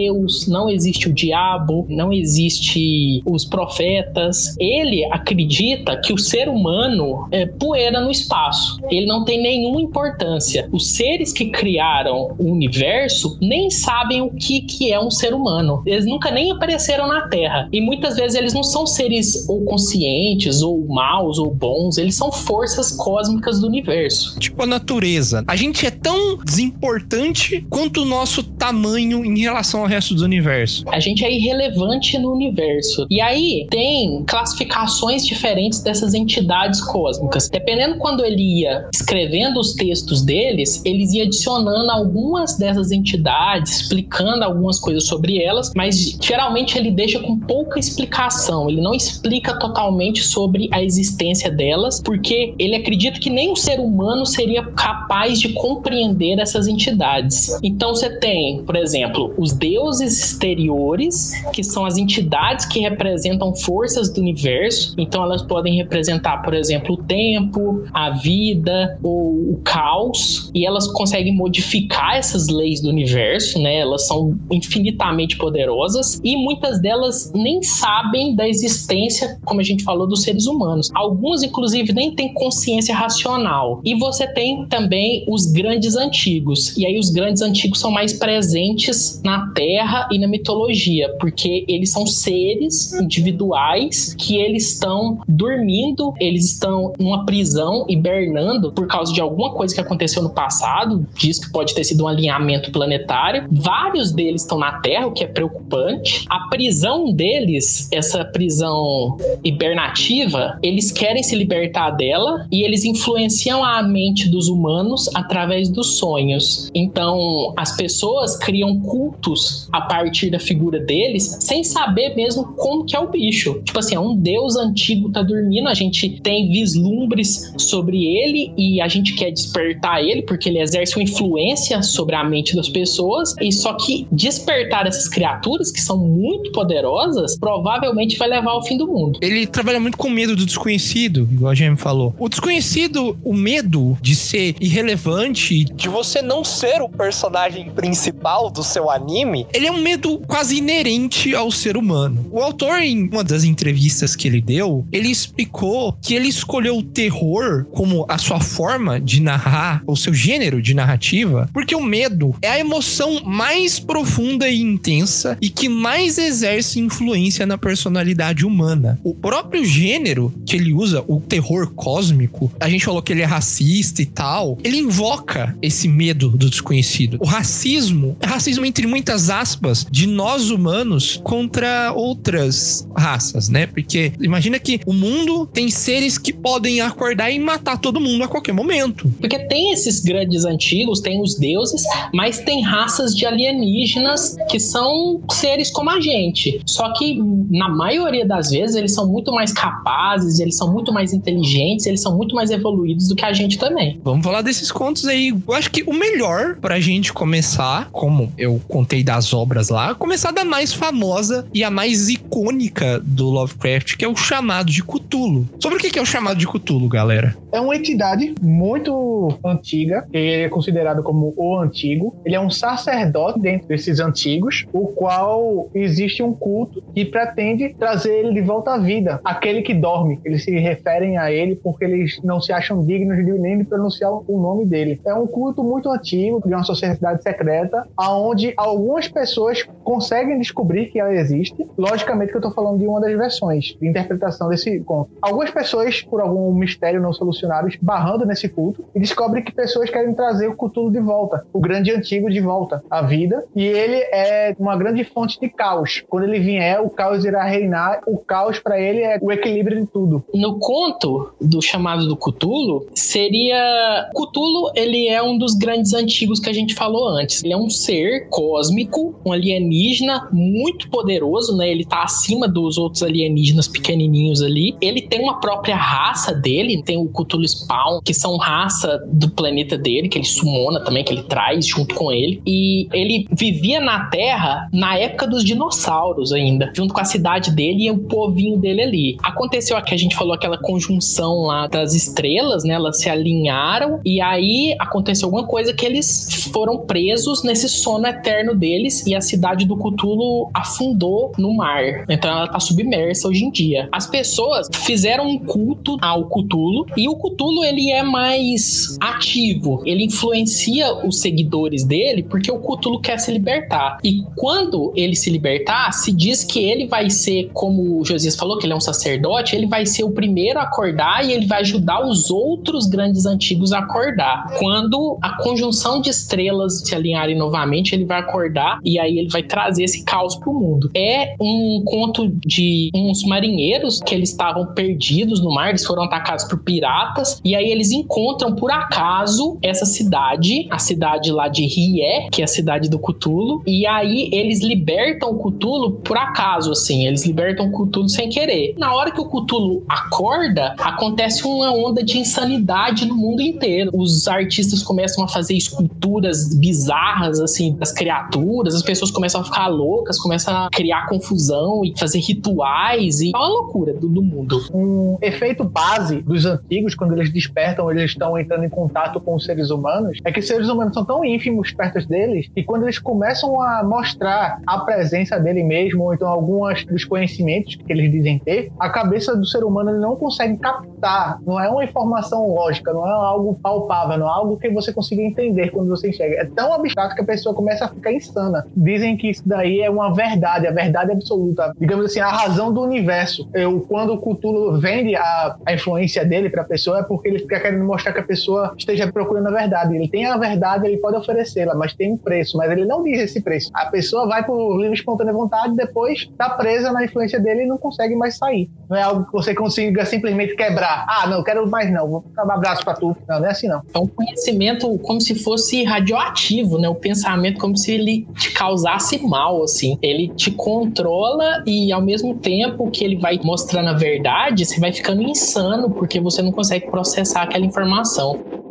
não existe o diabo, não existe os profetas. Ele acredita que o ser humano é poeira no espaço. Ele não tem nenhuma importância. Os seres que criaram o universo nem sabem o que, que é um ser humano. Eles nunca nem apareceram na Terra. E muitas vezes eles não são seres ou conscientes, ou maus, ou bons. Eles são forças cósmicas do universo. Tipo a natureza. A gente é tão desimportante quanto o nosso tamanho em relação ao resto do universo. A gente é irrelevante no universo. E aí tem classificações diferentes dessas entidades cósmicas. Dependendo quando ele ia escrevendo os textos deles, eles iam adicionando algumas dessas entidades, explicando algumas coisas sobre elas, mas geralmente ele deixa com pouca explicação. Ele não explica totalmente sobre a existência delas, porque ele acredita que nem o ser humano seria capaz de compreender essas entidades. Então você tem, por exemplo, os deuses exteriores, que são as entidades que representam forças do universo. Então elas podem representar, por exemplo, o tempo, a vida ou o caos, e elas conseguem modificar essas leis do universo, né? Elas são infinitamente poderosas e muitas delas nem sabem da existência, como a gente falou, dos seres humanos. Algumas, inclusive, nem têm consciência racional. E você tem também os grandes antigos. E aí os grandes antigos são mais presentes na Terra e na mitologia, porque eles são seres individuais que eles estão dormindo, eles estão numa prisão, hibernando por causa de alguma coisa que aconteceu no passado, diz que pode ter sido um alinhamento planetário. Vários deles estão na Terra, o que é preocupante. A prisão deles, essa prisão hibernativa, eles querem se libertar dela e eles influenciam a mente dos humanos através dos sonhos. Então, as pessoas criam cultos cultos a partir da figura deles, sem saber mesmo como que é o bicho. Tipo assim, é um deus antigo tá dormindo, a gente tem vislumbres sobre ele e a gente quer despertar ele porque ele exerce uma influência sobre a mente das pessoas e só que despertar essas criaturas que são muito poderosas provavelmente vai levar ao fim do mundo. Ele trabalha muito com medo do desconhecido, igual a gente falou. O desconhecido, o medo de ser irrelevante, De você não ser o personagem principal do seu anime, ele é um medo quase inerente ao ser humano. O autor, em uma das entrevistas que ele deu, ele explicou que ele escolheu o terror como a sua forma de narrar, o seu gênero de narrativa, porque o medo é a emoção mais profunda e intensa e que mais exerce influência na personalidade humana. O próprio gênero que ele usa, o terror cósmico, a gente falou que ele é racista e tal, ele invoca esse medo do desconhecido. O racismo, racismo entre muitas aspas, de nós humanos contra outras raças, né? Porque imagina que o mundo tem seres que podem acordar e matar todo mundo a qualquer momento. Porque tem esses grandes antigos, tem os deuses, mas tem raças de alienígenas que são seres como a gente. Só que na maioria das vezes eles são muito mais capazes, eles são muito mais inteligentes, eles são muito mais evoluídos do que a gente também. Vamos falar desses contos aí. Eu acho que o melhor pra gente começar, como eu contei das obras lá, começar da mais famosa e a mais icônica do Lovecraft, que é o chamado de Cthulhu. Sobre o que é o chamado de Cthulhu, galera? É uma entidade muito antiga, ele é considerado como o antigo. Ele é um sacerdote dentro desses antigos, o qual existe um culto que pretende trazer ele de volta à vida, aquele que dorme. Eles se referem a ele porque eles não se acham dignos de nem de pronunciar o nome dele. É um culto muito antigo de uma sociedade secreta, aonde algumas pessoas conseguem descobrir que ela existe. Logicamente que eu tô falando de uma das versões de interpretação desse conto. Algumas pessoas, por algum mistério não solucionado, barrando nesse culto e descobrem que pessoas querem trazer o Cthulhu de volta, o grande antigo de volta à vida. E ele é uma grande fonte de caos. Quando ele vier, o caos irá reinar. O caos para ele é o equilíbrio de tudo. No conto do chamado do Cthulhu, seria. Cthulhu, ele é um dos grandes antigos que a gente falou antes. Ele é um ser cósmico, um alienígena muito poderoso, né? Ele tá acima dos outros alienígenas pequenininhos ali. Ele tem uma própria raça dele, tem o Cthulhu Spawn, que são raça do planeta dele, que ele sumona também, que ele traz junto com ele. E ele vivia na Terra na época dos dinossauros ainda, junto com a cidade dele e o povinho dele ali. Aconteceu que a gente falou aquela conjunção lá das estrelas, né? Elas se alinharam e aí aconteceu alguma coisa que eles foram presos nesse sono eterno deles e a cidade do Cthulhu afundou no mar. Então ela tá submersa hoje em dia. As pessoas fizeram um culto ao Cthulhu e o Cthulhu ele é mais ativo. Ele influencia os seguidores dele porque o Cthulhu quer se libertar. E quando ele se libertar, se diz que ele vai ser, como o Josias falou, que ele é um sacerdote, ele vai ser o primeiro a acordar e ele vai ajudar os outros grandes antigos a acordar. Quando a conjunção de estrelas se alinharem novamente, ele vai acordar e aí ele vai trazer esse caos pro mundo. É um conto de uns marinheiros que eles estavam perdidos no mar, eles foram atacados por piratas e aí eles encontram por acaso essa cidade, a cidade lá de Rie, que é a cidade do Cthulhu, e aí eles libertam o Cthulhu por acaso, assim, eles libertam o Cthulhu sem querer. Na hora que o Cthulhu acorda, acontece uma onda de insanidade no mundo inteiro. Os artistas começam a fazer esculturas bizarras, assim, das criaturas, as pessoas começam a ficar loucas, começam a criar confusão e fazer rituais, e é uma loucura do, do mundo. Um efeito base dos antigos, quando eles despertam, eles estão entrando em contato com os seres humanos, é que os seres humanos são tão ínfimos perto deles que quando eles começam a mostrar a presença dele mesmo, ou então alguns dos conhecimentos que eles dizem ter, a cabeça do ser humano não consegue captar. Não é uma informação lógica, não é algo palpável, não é algo que você consiga entender quando você enxerga. É tão abstrato que a pessoa começa a ficar insana. Dizem que isso daí é uma verdade, a verdade absoluta. Digamos assim, a razão do universo. Eu, quando o Cthulhu vende a, a influência dele para a pessoa, é porque ele fica querendo mostrar que a pessoa esteja procurando a verdade. Ele tem a verdade, ele pode oferecê-la, mas tem um preço. Mas ele não diz esse preço. A pessoa vai por livre espontânea vontade, depois tá presa na influência dele e não consegue mais sair. Não é algo que você consiga simplesmente quebrar. Ah, não, quero mais não, vou dar um abraço pra tu. Não, não é assim não. É um conhecimento como se fosse radioativo, né? O pensamento como se ele te causasse mal, assim. Ele te controla e ao mesmo tempo que ele vai mostrando a verdade, você vai ficando insano porque você não consegue processar aquela informação.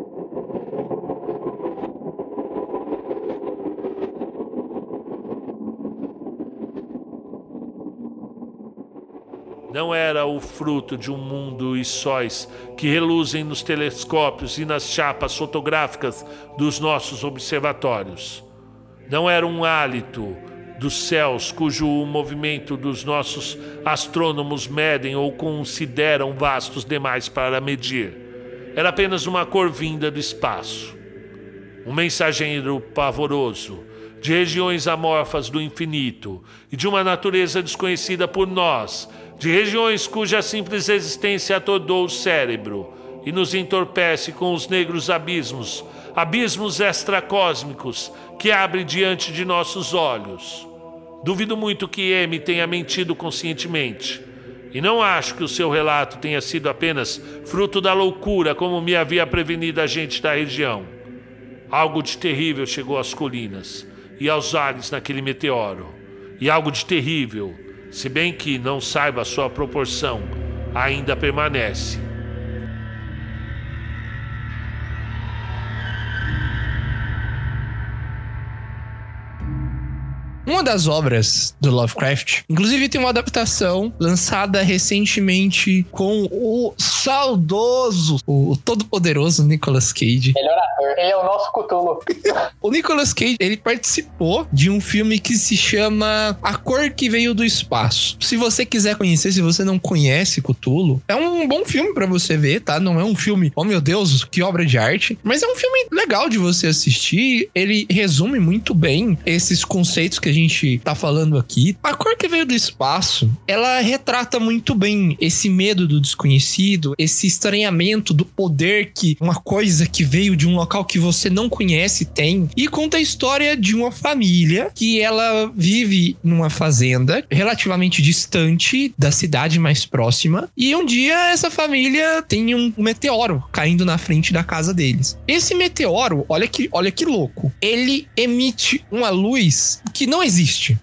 Não era o fruto de um mundo e sóis que reluzem nos telescópios e nas chapas fotográficas dos nossos observatórios. Não era um hálito dos céus cujo movimento dos nossos astrônomos medem ou consideram vastos demais para medir. Era apenas uma cor vinda do espaço. Um mensageiro pavoroso de regiões amorfas do infinito e de uma natureza desconhecida por nós, de regiões cuja simples existência atordou o cérebro e nos entorpece com os negros abismos, abismos extracósmicos que abrem diante de nossos olhos. Duvido muito que M tenha mentido conscientemente. E não acho que o seu relato tenha sido apenas fruto da loucura, como me havia prevenido a gente da região. Algo de terrível chegou às colinas e aos ares naquele meteoro. E algo de terrível, se bem que não saiba a sua proporção, ainda permanece. Uma das obras do Lovecraft, inclusive tem uma adaptação lançada recentemente com o saudoso, o todo-poderoso Nicolas Cage. Melhor ator. Ele é o nosso Cthulhu. O Nicolas Cage, ele participou de um filme que se chama A Cor que Veio do Espaço. Se você quiser conhecer, se você não conhece Cthulhu, é um bom filme pra você ver, tá? Não é um filme, oh meu Deus, que obra de arte, mas é um filme legal de você assistir. Ele resume muito bem esses conceitos que a gente tá falando aqui. A Cor que Veio do Espaço, ela retrata muito bem esse medo do desconhecido, esse estranhamento do poder que uma coisa que veio de um local que você não conhece tem. E conta a história de uma família que ela vive numa fazenda relativamente distante da cidade mais próxima. E um dia essa família tem um meteoro caindo na frente da casa deles. Esse meteoro, olha que, olha que louco, ele emite uma luz que não existe,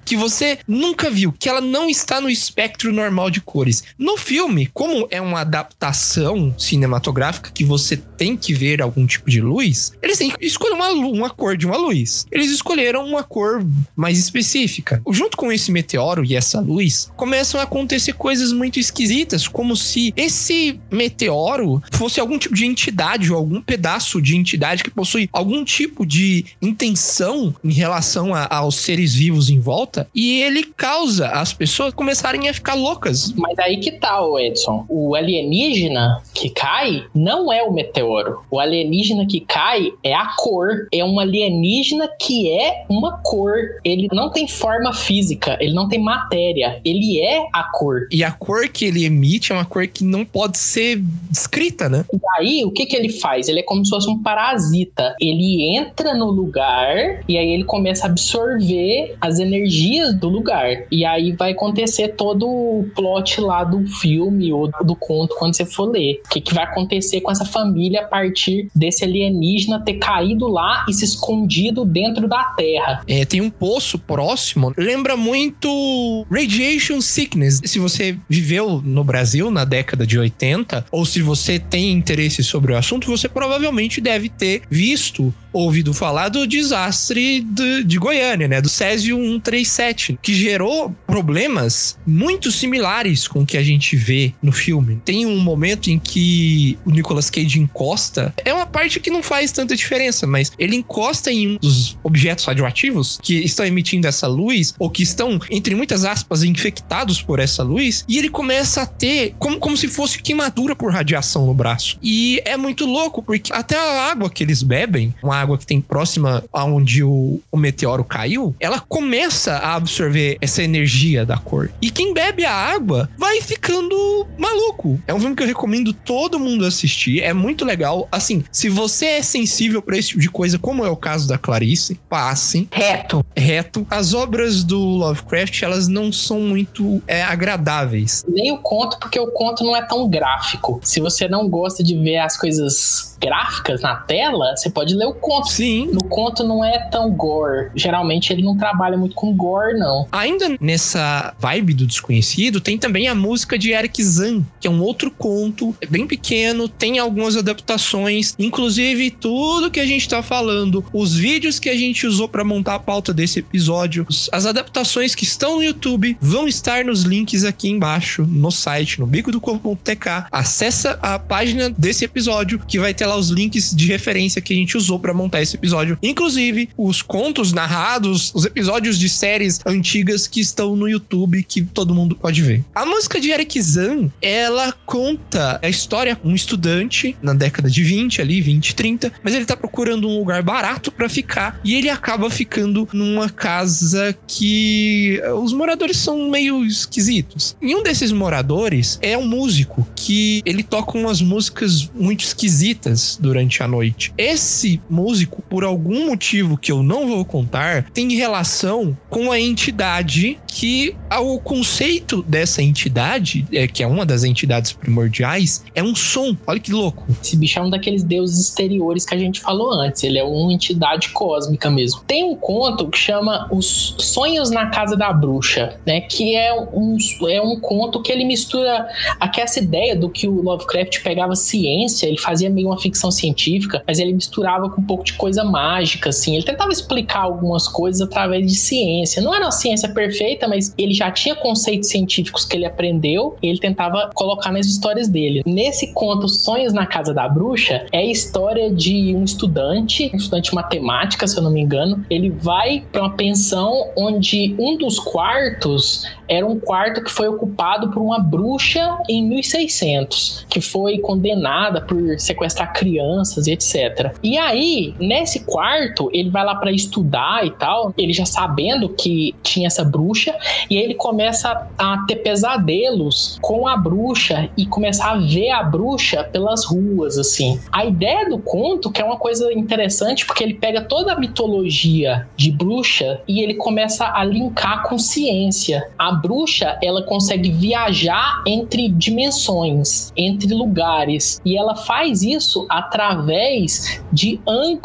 que você nunca viu, que ela não está no espectro normal de cores. No filme, como é uma adaptação cinematográfica que você tem que ver algum tipo de luz, eles têm que escolher uma, uma cor de uma luz. Eles escolheram uma cor mais específica. Junto com esse meteoro e essa luz, começam a acontecer coisas muito esquisitas, como se esse meteoro fosse algum tipo de entidade ou algum pedaço de entidade que possui algum tipo de intenção em relação a- aos seres vivos em volta e ele causa as pessoas começarem a ficar loucas. Mas aí que tá, Edson. O alienígena que cai não é o meteoro. O alienígena que cai é a cor. É um alienígena que é uma cor. Ele não tem forma física, ele não tem matéria. Ele é a cor. E a cor que ele emite é uma cor que não pode ser descrita, né? E aí, o que que ele faz? Ele é como se fosse um parasita. Ele entra no lugar e aí ele começa a absorver as energias do lugar. E aí vai acontecer todo o plot lá do filme ou do conto quando você for ler. O que, que vai acontecer com essa família a partir desse alienígena ter caído lá e se escondido dentro da Terra. É, tem um poço próximo. Lembra muito Radiation Sickness. Se você viveu no Brasil na década de 80, ou se você tem interesse sobre o assunto, você provavelmente deve ter visto, ouvido falar do desastre de, de Goiânia, né? Do Césio 137, que gerou problemas muito similares com o que a gente vê no filme. Tem um momento em que o Nicolas Cage encosta. É uma parte que não faz tanta diferença, mas ele encosta em um dos objetos radioativos que estão emitindo essa luz, ou que estão, entre muitas aspas, infectados por essa luz, e ele começa a ter como, como se fosse queimadura por radiação no braço. E é muito louco, porque até a água que eles bebem, uma água que tem próxima aonde o, o meteoro caiu, ela começa a absorver essa energia da cor. E quem bebe a água vai ficando maluco. É um filme que eu recomendo todo mundo assistir. É muito legal. Assim, se você é sensível para esse tipo de coisa, como é o caso da Clarice, passe Reto. reto. As obras do Lovecraft, elas não são muito é, agradáveis. Nem o conto, porque o conto não é tão gráfico. Se você não gosta de ver as coisas gráficas na tela, você pode ler o conto. Sim. No conto não é tão gore. Geralmente ele não trabalha muito com gore, não. Ainda nessa vibe do desconhecido, tem também a música de Eric Zan, que é um outro conto, é bem pequeno, tem algumas adaptações, inclusive tudo que a gente tá falando, os vídeos que a gente usou para montar a pauta desse episódio, as adaptações que estão no YouTube vão estar nos links aqui embaixo no site, no bico do corpo.tk. Acessa a página desse episódio que vai ter lá os links de referência que a gente usou para montar esse episódio, inclusive os contos narrados, os episódios de séries antigas que estão no YouTube que todo mundo pode ver. A música de Eric Zan, ela conta a história um estudante na década de 20 ali, 20, 30, mas ele tá procurando um lugar barato para ficar e ele acaba ficando numa casa que os moradores são meio esquisitos. E um desses moradores é um músico que ele toca umas músicas muito esquisitas durante a noite. Esse músico, por algum motivo que eu não vou contar, tem relação com a entidade que o conceito dessa entidade, é, que é uma das entidades primordiais, é um som. Olha que louco. Esse bicho é um daqueles deuses exteriores que a gente falou antes. Ele é uma entidade cósmica mesmo. Tem um conto que chama Os Sonhos na Casa da Bruxa, né? Que é um, é um conto que ele mistura aqui essa ideia do que o Lovecraft pegava ciência, ele fazia meio uma ficção científica, mas ele misturava com um pouco de coisa mágica, assim. Ele tentava explicar algumas coisas através de ciência. Não era uma ciência perfeita, mas ele já tinha conceitos científicos que ele aprendeu e ele tentava colocar nas histórias dele. Nesse conto Sonhos na Casa da Bruxa, é a história de um estudante, um estudante de matemática, se eu não me engano. Ele vai para uma pensão onde um dos quartos era um quarto que foi ocupado por uma bruxa em 1600, que foi condenada por sequestrar crianças e etc. E aí, nesse quarto, ele vai lá para estudar e tal, ele já sabendo que tinha essa bruxa, e aí ele começa a ter pesadelos com a bruxa e começar a ver a bruxa pelas ruas, assim. A ideia do conto, que é uma coisa interessante, porque ele pega toda a mitologia de bruxa e ele começa a linkar com ciência. A bruxa, ela consegue viajar entre dimensões, entre lugares, e ela faz isso através de ângulos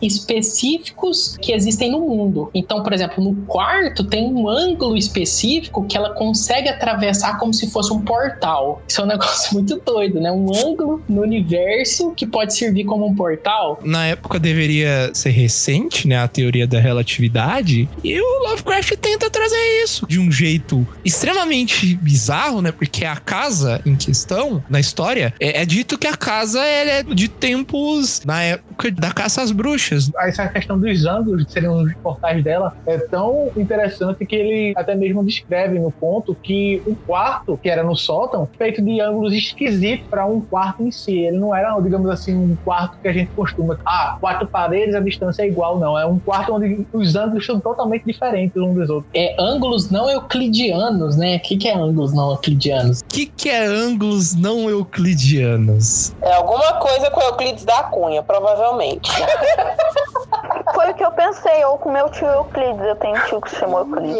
específicos que existem no mundo. Então, por exemplo, no quarto tem um ângulo específico que ela consegue atravessar como se fosse um portal. Isso é um [LAUGHS] negócio muito doido, né? Um ângulo no universo que pode servir como um portal. Na época deveria ser recente, né? A teoria da relatividade. E o Lovecraft tenta trazer isso de um jeito extremamente bizarro, né? Porque a casa em questão, na história, é, é dito que a casa é de tempos na época da caça às bruxas. Essa questão dos ângulos, que seriam os portais dela, é tão interessante que ele até mesmo descreve no ponto que o quarto, que era no sótão, feito de ângulos esquisitos para um quarto em si. Ele não era, digamos assim, um quarto que a gente costuma. Ah, quatro paredes, a distância é igual, não. É um quarto onde os ângulos são totalmente diferentes uns dos outros. É ângulos não euclidianos, né? O que, que é ângulos não euclidianos? O que, que é ângulos não euclidianos? É alguma coisa com Euclides da Cunha, provavelmente. age. [LAUGHS] Foi o que eu pensei, ou com meu tio Euclides. Eu tenho um tio que se chama Euclides.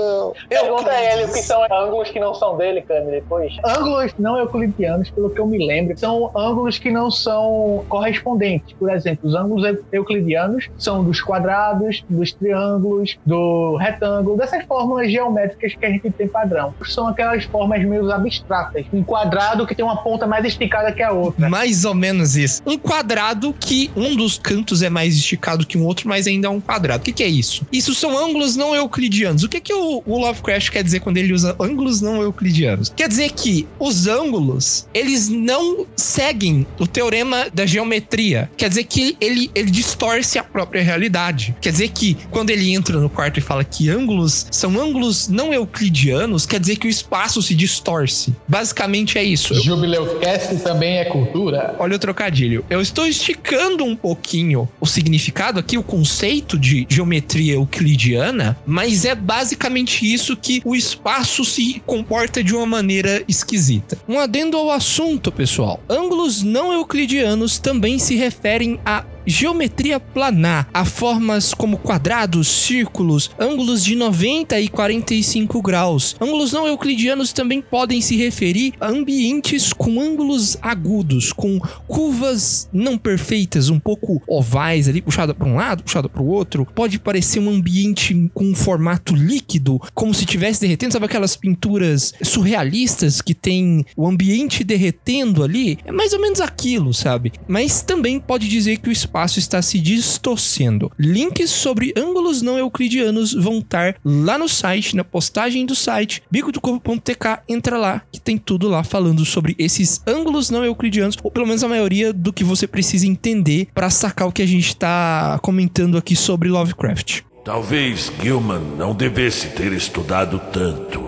Pergunta a ele o que são ângulos que não são dele, Cami, depois. Ângulos não euclidianos, pelo que eu me lembro, são ângulos que não são correspondentes. Por exemplo, os ângulos eu- euclidianos são dos quadrados, dos triângulos, do retângulo, dessas fórmulas geométricas que a gente tem padrão. São aquelas formas meio abstratas. Um quadrado que tem uma ponta mais esticada que a outra. Mais ou menos isso. Um quadrado que um dos cantos é mais esticado que um outro, mas ainda é um quadrado. O que, que é isso? Isso são ângulos não euclidianos. O que, que o, o Lovecraft quer dizer quando ele usa ângulos não euclidianos? Quer dizer que os ângulos, eles não seguem o teorema da geometria. Quer dizer que ele, ele distorce a própria realidade. Quer dizer que quando ele entra no quarto e fala que ângulos são ângulos não euclidianos, quer dizer que o espaço se distorce. Basicamente é isso. Eu- Jubileu Cast também é cultura. Olha o trocadilho. Eu estou esticando um pouquinho o significado aqui, o conceito, conceito de geometria euclidiana, mas é basicamente isso que o espaço se comporta de uma maneira esquisita. Um adendo ao assunto, pessoal. Ângulos não euclidianos também se referem a geometria planar, a formas como quadrados, círculos, ângulos de 90 e 45 graus. Ângulos não euclidianos também podem se referir a ambientes com ângulos agudos, com curvas não perfeitas, um pouco ovais ali, puxada para um lado, puxada para o outro. Pode parecer um ambiente com um formato líquido, como se estivesse derretendo, sabe aquelas pinturas surrealistas que tem o ambiente derretendo ali? É mais ou menos aquilo, sabe? Mas também pode dizer que o espaço espaço está se distorcendo. Links sobre ângulos não euclidianos vão estar lá no site, na postagem do site, bicodocorpo.tk. Entra lá, que tem tudo lá falando sobre esses ângulos não euclidianos, ou pelo menos a maioria do que você precisa entender para sacar o que a gente está comentando aqui sobre Lovecraft. Talvez Gilman não devesse ter estudado tanto.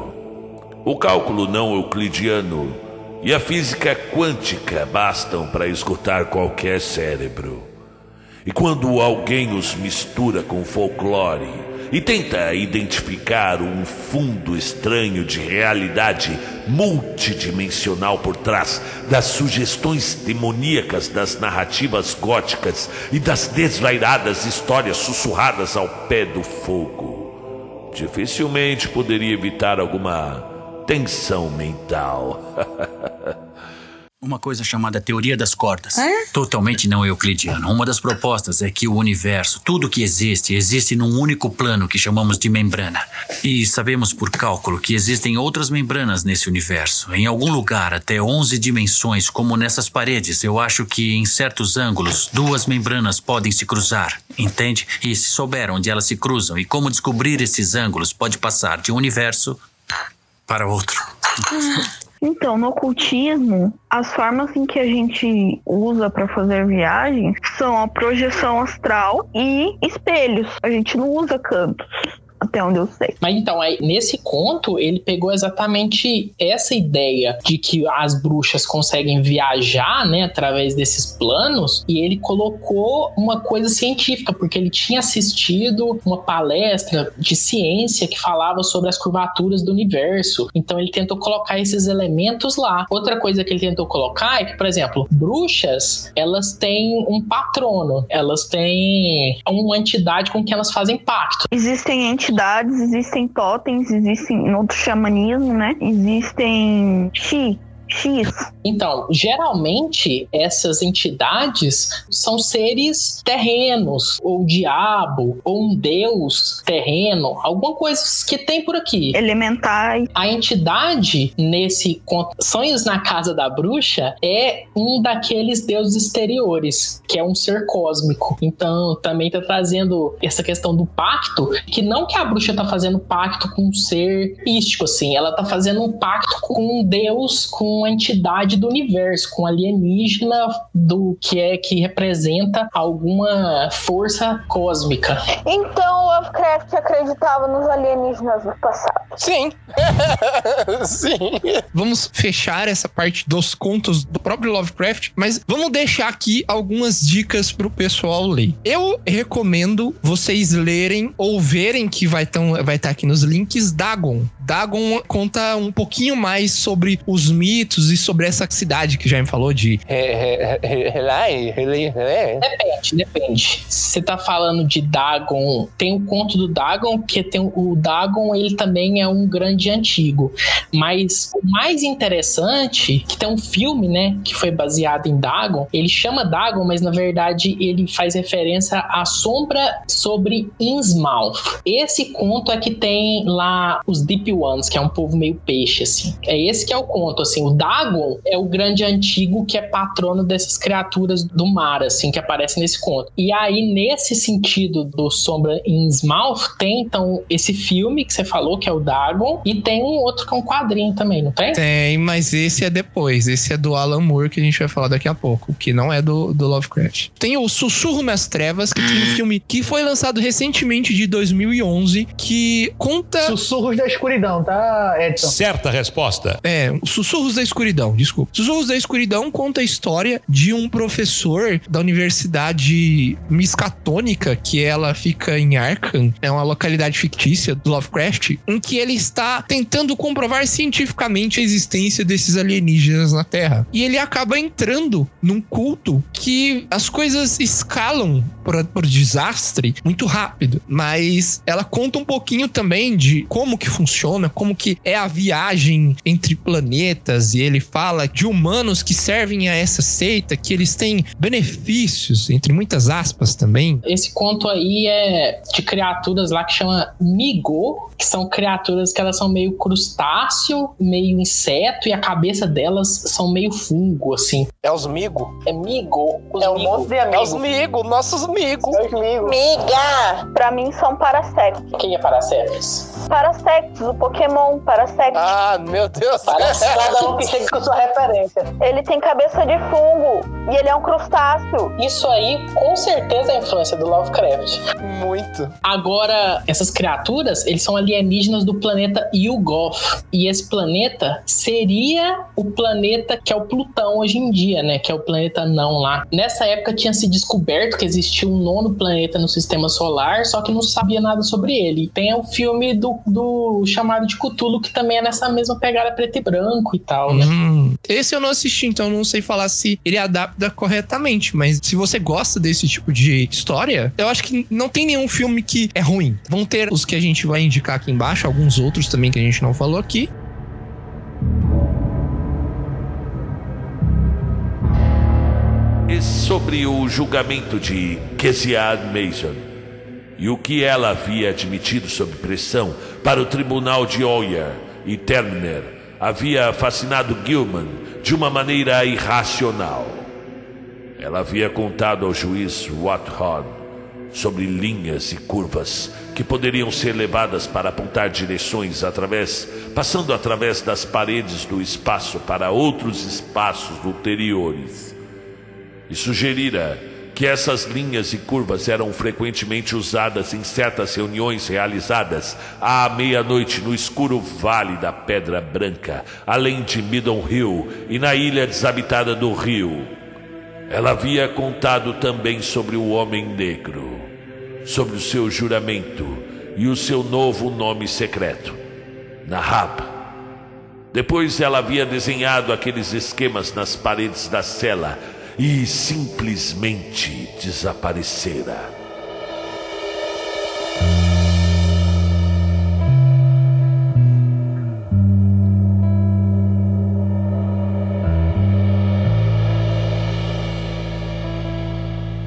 O cálculo não euclidiano e a física quântica bastam para escutar qualquer cérebro. E quando alguém os mistura com folclore e tenta identificar um fundo estranho de realidade multidimensional por trás das sugestões demoníacas das narrativas góticas e das desvairadas histórias sussurradas ao pé do fogo, dificilmente poderia evitar alguma tensão mental. [LAUGHS] Uma coisa chamada teoria das cordas. É? Totalmente não euclidiano. Uma das propostas é que o universo, tudo que existe, existe num único plano que chamamos de membrana. E sabemos por cálculo que existem outras membranas nesse universo. Em algum lugar, até 11 dimensões, como nessas paredes, eu acho que em certos ângulos, duas membranas podem se cruzar. Entende? E se souber onde elas se cruzam e como descobrir esses ângulos, pode passar de um universo para outro. Então, no ocultismo, as formas em que a gente usa para fazer viagens são a projeção astral e espelhos. A gente não usa cantos até onde eu sei. Mas então, aí, nesse conto, ele pegou exatamente essa ideia de que as bruxas conseguem viajar, né, através desses planos, e ele colocou uma coisa científica, porque ele tinha assistido uma palestra de ciência que falava sobre as curvaturas do universo. Então, ele tentou colocar esses elementos lá. Outra coisa que ele tentou colocar é que, por exemplo, bruxas, elas têm um patrono, elas têm uma entidade com quem elas fazem pacto. Existem entidades entidades, existem totens, existem no xamanismo, né? Existem chi, X. Então, geralmente essas entidades são seres terrenos, ou diabo, ou um deus terreno, alguma coisa que tem por aqui. Elementais. A entidade nesse Sonhos na Casa da Bruxa é um daqueles deuses exteriores, que é um ser cósmico. Então, também tá trazendo essa questão do pacto, que não que a bruxa tá fazendo pacto com um ser místico, assim, ela tá fazendo um pacto com um deus, com uma entidade do universo, com alienígena do que é que representa alguma força cósmica. Então Lovecraft acreditava nos alienígenas do passado. Sim. [LAUGHS] Sim. Vamos fechar essa parte dos contos do próprio Lovecraft, mas vamos deixar aqui algumas dicas pro pessoal ler. Eu recomendo vocês lerem ou verem que vai estar vai tá aqui nos links Dagon. Dagon conta um pouquinho mais sobre os mitos e sobre essa cidade que já me falou de. Depende, depende. Você tá falando de Dagon. Tem o conto do Dagon, que tem o Dagon, ele também é um grande antigo. Mas o mais interessante, que tem um filme, né, que foi baseado em Dagon, ele chama Dagon, mas na verdade ele faz referência à sombra sobre Innsmouth. Esse conto é que tem lá os Deep Ones, que é um povo meio peixe, assim. É esse que é o conto, assim. O Dagon é o grande antigo que é patrono dessas criaturas do mar, assim, que aparecem nesse conto. E aí, nesse sentido do Sombra Innsmouth, tem então esse filme que você falou, que é o Dagon, e tem um outro que é um quadrinho também, não tem? Tem, mas esse é depois. Esse é do Alan Moore, que a gente vai falar daqui a pouco, que não é do, do Lovecraft. Tem o Sussurro nas Trevas, que tem um filme que foi lançado recentemente de 2011, que conta. Sussurros da escuridão escuridão, tá, Edson? Certa resposta. É, Sussurros da Escuridão, desculpa. Sussurros da Escuridão conta a história de um professor da Universidade Miskatônica, que ela fica em Arkham, é uma localidade fictícia do Lovecraft, em que ele está tentando comprovar cientificamente a existência desses alienígenas na Terra. E ele acaba entrando num culto que as coisas escalam por, por desastre muito rápido, mas ela conta um pouquinho também de como que funciona, como que é a viagem entre planetas e ele fala de humanos que servem a essa seita, que eles têm benefícios, entre muitas aspas também. Esse conto aí é de criaturas lá que chama Migo, que são criaturas que elas são meio crustáceo, meio inseto e a cabeça delas são meio fungo, assim. É os migo? É migo? Os É um migo. monte de É amigo. os migo, nossos migo. É os migos. Miga! Pra mim são Parasectos. Quem é Paracefes? Parasectos, o Pokémon Parasectos. Ah, meu Deus. Parece cada um que [LAUGHS] chega com sua referência. Ele tem cabeça de fungo e ele é um crustáceo. Isso aí, com certeza, é a influência do Lovecraft. Muito. Agora, essas criaturas, eles são alienígenas do planeta Yugoth. E esse planeta seria o planeta que é o Plutão hoje em dia, né? Que é o planeta não lá. Nessa época tinha se descoberto que existia um nono planeta no sistema solar, só que não sabia nada sobre ele. Tem o filme do, do chamado de Cthulhu, que também é nessa mesma pegada preto e branco e tal, né? Hum, esse eu não assisti, então não sei falar se ele adapta corretamente, mas se você gosta desse tipo de história, eu acho que não tem nenhum filme que é ruim. Vão ter os que a gente vai indicar aqui embaixo, alguns outros também que a gente não falou aqui. Sobre o julgamento de Keziad Mason e o que ela havia admitido sob pressão para o tribunal de Oyer e Terminer havia fascinado Gilman de uma maneira irracional. Ela havia contado ao juiz Wathorn sobre linhas e curvas que poderiam ser levadas para apontar direções através, passando através das paredes do espaço para outros espaços ulteriores e sugerira que essas linhas e curvas eram frequentemente usadas em certas reuniões realizadas à meia-noite no escuro Vale da Pedra Branca, além de Middle Hill e na ilha desabitada do Rio. Ela havia contado também sobre o Homem Negro, sobre o seu juramento e o seu novo nome secreto, Nahab. Depois ela havia desenhado aqueles esquemas nas paredes da cela e simplesmente desaparecera.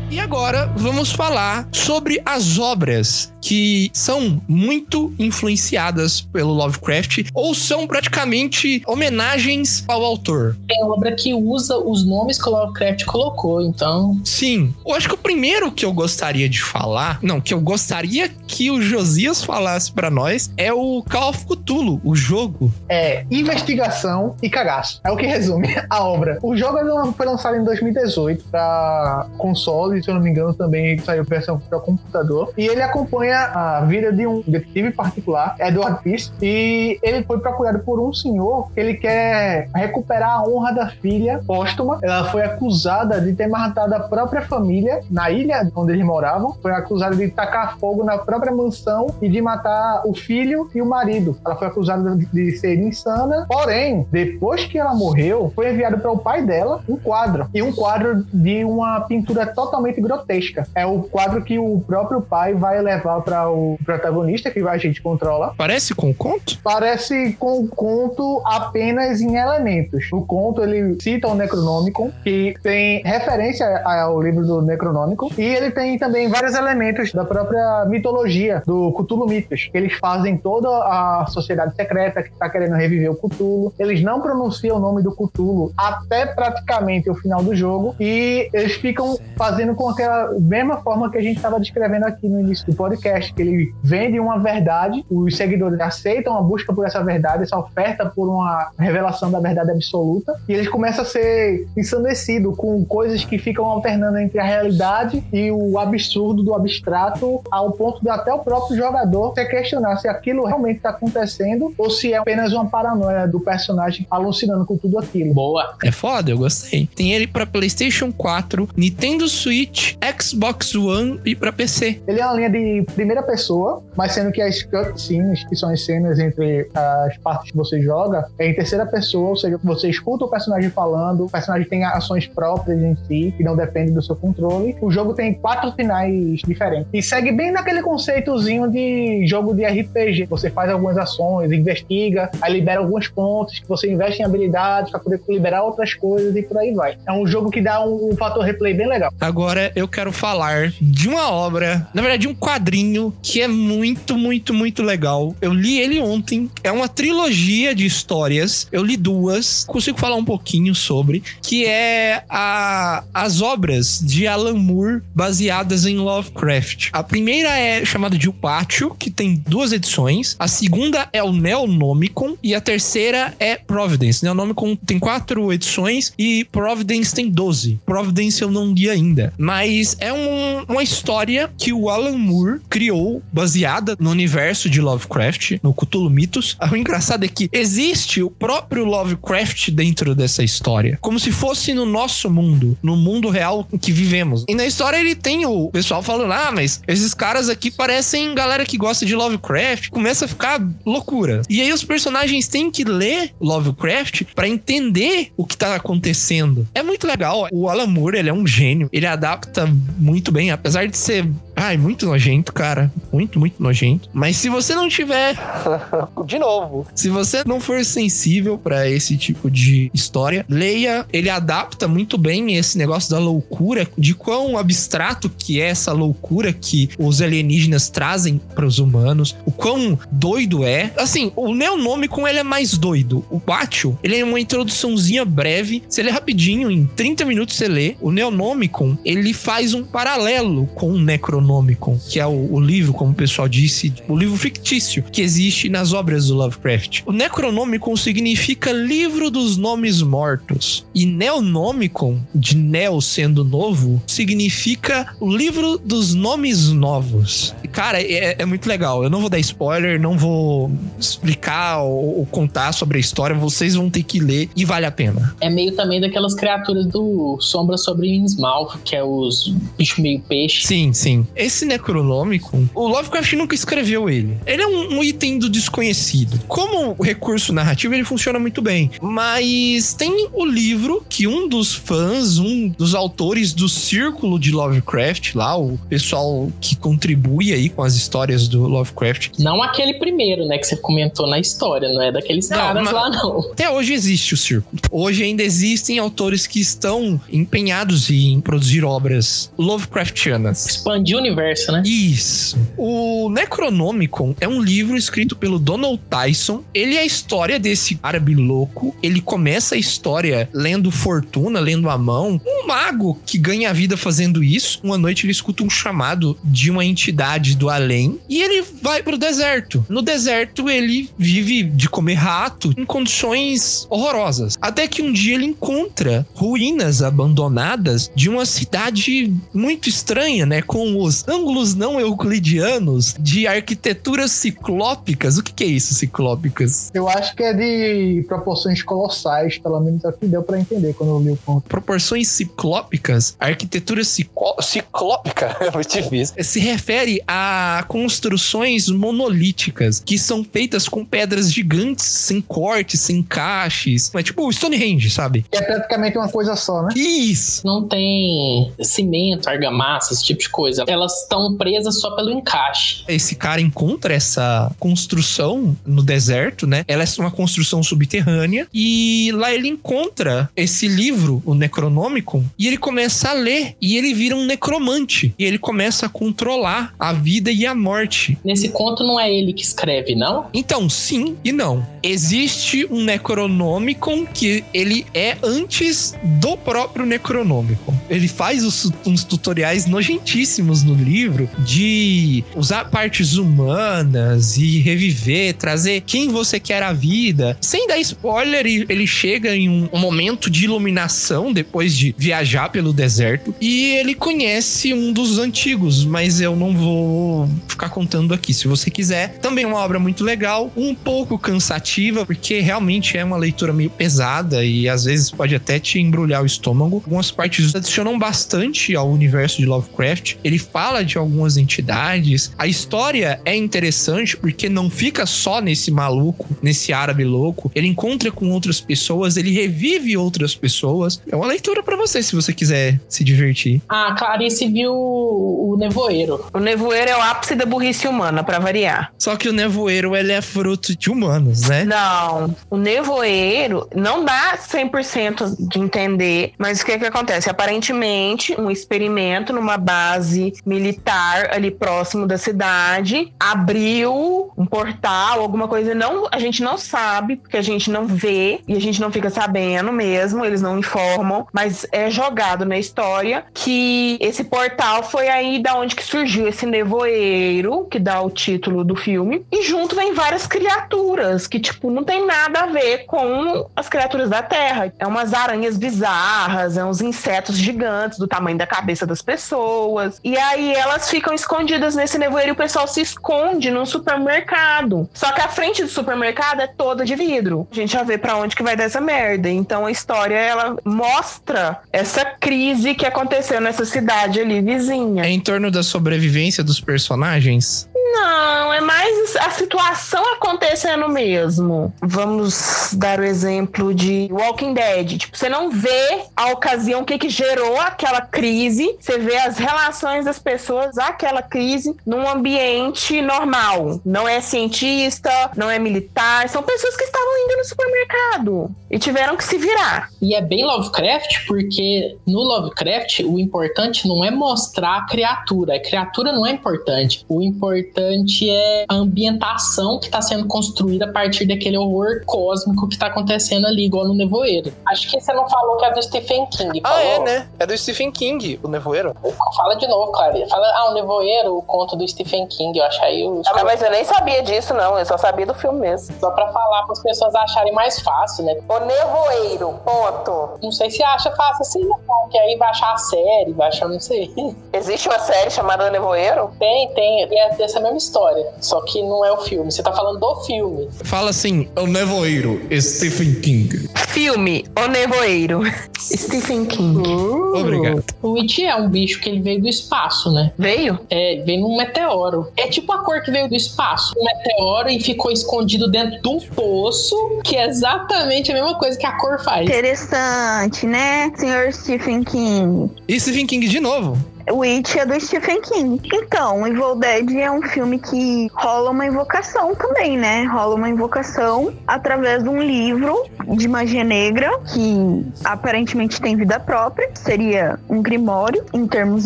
E agora vamos falar sobre as obras que são muito influenciadas pelo Lovecraft ou são praticamente homenagens ao autor. Tem obra que usa os nomes que o Lovecraft colocou, então. Sim, eu acho que o primeiro que eu gostaria de falar, não, que eu gostaria que o Josias falasse pra nós é o Call of Cthulhu, o jogo. É investigação e cagaço. É o que resume a obra. O jogo foi lançado em 2018 para console, se eu não me engano, também saiu versão para computador. E ele acompanha a vida de um detetive particular, Edward Peace, e ele foi procurado por um senhor que ele quer recuperar a honra da filha póstuma. Ela foi acusada de ter matado a própria família na ilha onde eles moravam. Foi acusada de tacar fogo na própria mansão e de matar o filho e o marido. Ela foi acusada de ser insana. Porém, depois que ela morreu, foi enviado para o pai dela um quadro. E um quadro de uma pintura totalmente grotesca. É o quadro que o próprio pai vai levar para o protagonista, que a gente controla. Parece com o conto? Parece com o conto apenas em elementos. O conto ele cita o Necronômico, que tem referência ao livro do Necronômico, e ele tem também vários elementos da própria mitologia do Cthulhu Mitos. Eles fazem toda a sociedade secreta que está querendo reviver o Cthulhu. Eles não pronunciam o nome do Cthulhu até praticamente o final do jogo, e eles ficam fazendo com aquela mesma forma que a gente estava descrevendo aqui no início do podcast podcast que ele vende uma verdade, os seguidores aceitam a busca por essa verdade, essa oferta por uma revelação da verdade absoluta, e eles começam a ser ensandecidos com coisas que ficam alternando entre a realidade e o absurdo do abstrato, ao ponto de até o próprio jogador se questionar se aquilo realmente está acontecendo ou se é apenas uma paranoia do personagem alucinando com tudo aquilo. Boa. É foda, eu gostei. Tem ele pra PlayStation 4, Nintendo Switch, Xbox One e pra PC. Ele é uma linha de primeira pessoa, mas sendo que as cutscenes, que são as cenas entre as partes que você joga, é em terceira pessoa, ou seja, você escuta o personagem falando, o personagem tem ações próprias em si, que não dependem do seu controle. O jogo tem quatro finais diferentes. E segue bem naquele conceitozinho de jogo de RPG. Você faz algumas ações, investiga, aí libera alguns pontos, que você investe em habilidades para poder liberar outras coisas e por aí vai. É um jogo que dá um, um fator replay bem legal. Agora eu quero falar de uma obra, na verdade, um quadrinho que é muito, muito, muito legal. Eu li ele ontem. É uma trilogia de histórias. Eu li duas. Consigo falar um pouquinho sobre. Que é a, as obras de Alan Moore baseadas em Lovecraft. A primeira é chamada de O Pátio, que tem duas edições. A segunda é o Neonomicon. E a terceira é Providence. Neonomicon tem quatro edições e Providence tem 12. Providence eu não li ainda. Mas é um- uma história que o Alan Moore criou baseada no universo de Lovecraft, no Cthulhu Mitos. O engraçado é que existe o próprio Lovecraft dentro dessa história. Como se fosse no nosso mundo, no mundo real que vivemos. E na história ele tem o pessoal falando: ah, mas esses caras aqui parecem galera que gosta de Lovecraft. Começa a ficar loucura. E aí os personagens têm que ler Lovecraft pra entender o que tá acontecendo. É muito legal. O Alan Moore, ele é um gênio. Ele adapta muito bem, apesar de ser. Ai, muito nojento, cara. Muito, muito nojento. Mas se você não tiver [LAUGHS] De novo. se você não for sensível pra esse tipo de história, leia. Ele adapta muito bem esse negócio da loucura, de quão abstrato que é essa loucura que os alienígenas trazem pros humanos, o quão doido é. Assim, o Neonomicon ele é mais doido. O Pátio, ele é uma introduçãozinha breve. Você lê rapidinho, em 30 minutos você lê. O Neonomicon, ele faz um paralelo com o Necronomicon, que é o, o livro, como o pessoal disse, o livro fictício que existe nas obras do Lovecraft. O Necronomicon significa livro dos nomes mortos. E Neonomicon, de Neo sendo novo, significa o livro dos nomes novos. E, Cara, é, é muito legal. Eu não vou dar spoiler, não vou explicar ou, ou contar sobre a história. Vocês vão ter que ler e vale a pena. É meio também daquelas criaturas do Sombra sobre Innsmouth, que é os bichos meio peixe. Sim, sim. Esse Necronômico, o Lovecraft nunca escreveu ele. Ele é um, um item do desconhecido. Como recurso narrativo, ele funciona muito bem. Mas tem o livro que um dos fãs, um dos autores do círculo de Lovecraft, lá, o pessoal que contribui aí com as histórias do Lovecraft. Não aquele primeiro, né, que você comentou na história, não é daqueles Não, caras lá, não. Até hoje existe o círculo. Hoje ainda existem autores que estão empenhados em produzir obras Lovecraftianas. Expandir o universo, né? Isso. O Necronomicon é um livro escrito pelo Donald Tyson. Ele é a história desse árabe louco. Ele começa a história lendo fortuna, lendo a mão. Um mago que ganha a vida fazendo isso. Uma noite ele escuta um chamado de uma entidade do além e ele vai pro deserto. No deserto ele vive de comer rato em condições horrorosas. Até que um dia ele encontra ruínas abandonadas de uma cidade muito estranha, né? Com os ângulos não euclidianos de arquiteturas ciclópicas. O que, que é isso, ciclópicas? Eu acho que é de proporções colossais, pelo menos é o que deu pra entender quando eu li o ponto. Proporções ciclópicas, arquitetura cicló Ó, Ciclópica. [LAUGHS] É muito difícil. se refere a construções monolíticas que são feitas com pedras gigantes, sem cortes, sem encaixes. É tipo o Stonehenge, sabe? Que é praticamente uma coisa só, né? Isso! Não tem cimento, argamassa, esse tipo de coisa. Elas estão presas só pelo encaixe. Esse cara encontra essa construção no deserto, né? Ela é uma construção subterrânea e lá ele encontra esse livro, o Necronômico, e ele começa a ler e ele vira um necromante e ele começa a controlar a vida e a morte. Nesse conto não é ele que escreve, não? Então, sim e não. Existe um Necronomicon que ele é antes do próprio Necronomicon. Ele faz os- uns tutoriais nojentíssimos no livro de usar partes humanas e reviver, trazer quem você quer à vida. Sem dar spoiler, ele- chega em um, momento de iluminação depois de viajar pelo deserto e ele conhece um dos antigos, mas eu não vou ficar contando aqui. Se você quiser, também uma obra muito legal, um pouco cansativa, porque realmente é uma leitura meio pesada e às vezes pode até te embrulhar o estômago. Algumas partes adicionam bastante ao universo de Lovecraft. Ele fala de algumas entidades. A história é interessante porque não fica só nesse maluco, nesse árabe louco. Ele encontra com outras pessoas, ele revive outras pessoas. É uma leitura pra você se você quiser se divertir. A Clarice viu o Nevoeiro. O nevoeiro é o ápice da burrice humana, pra variar. Só que o nevoeiro ele é fruto de humanos, né? Não, o nevoeiro não dá 100% de entender, mas o que que acontece? Aparentemente, um experimento numa base militar ali próximo da cidade abriu um portal, alguma coisa, não, a gente não sabe, porque a gente não vê e a gente não fica sabendo mesmo, eles não informam, mas é jogado na história que esse portal foi aí da onde que surgiu esse nevoeiro, que dá o título do filme, e junto vem várias criaturas que, tipo, não tem nada a ver com as criaturas da Terra. É umas aranhas bizarras, é uns insetos gigantes do tamanho da cabeça das pessoas. E aí elas ficam escondidas nesse nevoeiro e o pessoal se esconde num supermercado. Só que a frente do supermercado é toda de vidro. A gente já vê pra onde que vai dar essa merda. Então a história, ela mostra essa crise que aconteceu nessa cidade ali vizinha. É em torno da sobrevivência dos personagens. Não, é mais a situação acontecendo mesmo. Vamos dar o exemplo de Walking Dead. Tipo, você não vê a ocasião, que que gerou aquela crise. Você vê as relações das pessoas àquela crise num ambiente normal. Não é cientista, não é militar. São pessoas que estavam indo no supermercado e tiveram que se virar. E é bem Lovecraft, porque no Lovecraft o importante não é mostrar a criatura. A criatura não é importante. O importante é a ambientação que está sendo construída a partir daquele horror cósmico que está acontecendo ali, igual no Nevoeiro. Acho que você não falou que é do Stephen King. Ah, falou? é, né? É do Stephen King, o Nevoeiro. Fala de novo, Clarice. Fala, ah, o Nevoeiro, o conto do Stephen King. Eu achei o. Ah, mas eu nem sabia disso, não. Eu só sabia do filme mesmo. Só pra falar para as pessoas acharem mais fácil, né? O nevoeiro, ponto. Não sei se acha fácil assim, não. Que aí vai achar a série, vai achar, não sei. Existe uma série chamada Nevoeiro? Tem, tem. E é dessa mesma história. Só que não é o filme. Você tá falando do filme. Fala assim, o nevoeiro, Stephen King. Filme O Nevoeiro. [LAUGHS] Stephen King. Obrigado. O It é um bicho que ele veio do espaço, né? Veio? É, veio num meteoro. É tipo a cor que veio do espaço. Um meteoro e ficou escondido dentro de um poço, que é exatamente a mesma coisa que a cor faz. Interessante, né, senhor Stephen King? E Stephen King de novo. O It é do Stephen King. Então, Evil Dead é um filme que rola uma invocação também, né? Rola uma invocação através de um livro de magia negra que aparentemente tem vida própria. Seria um grimório em termos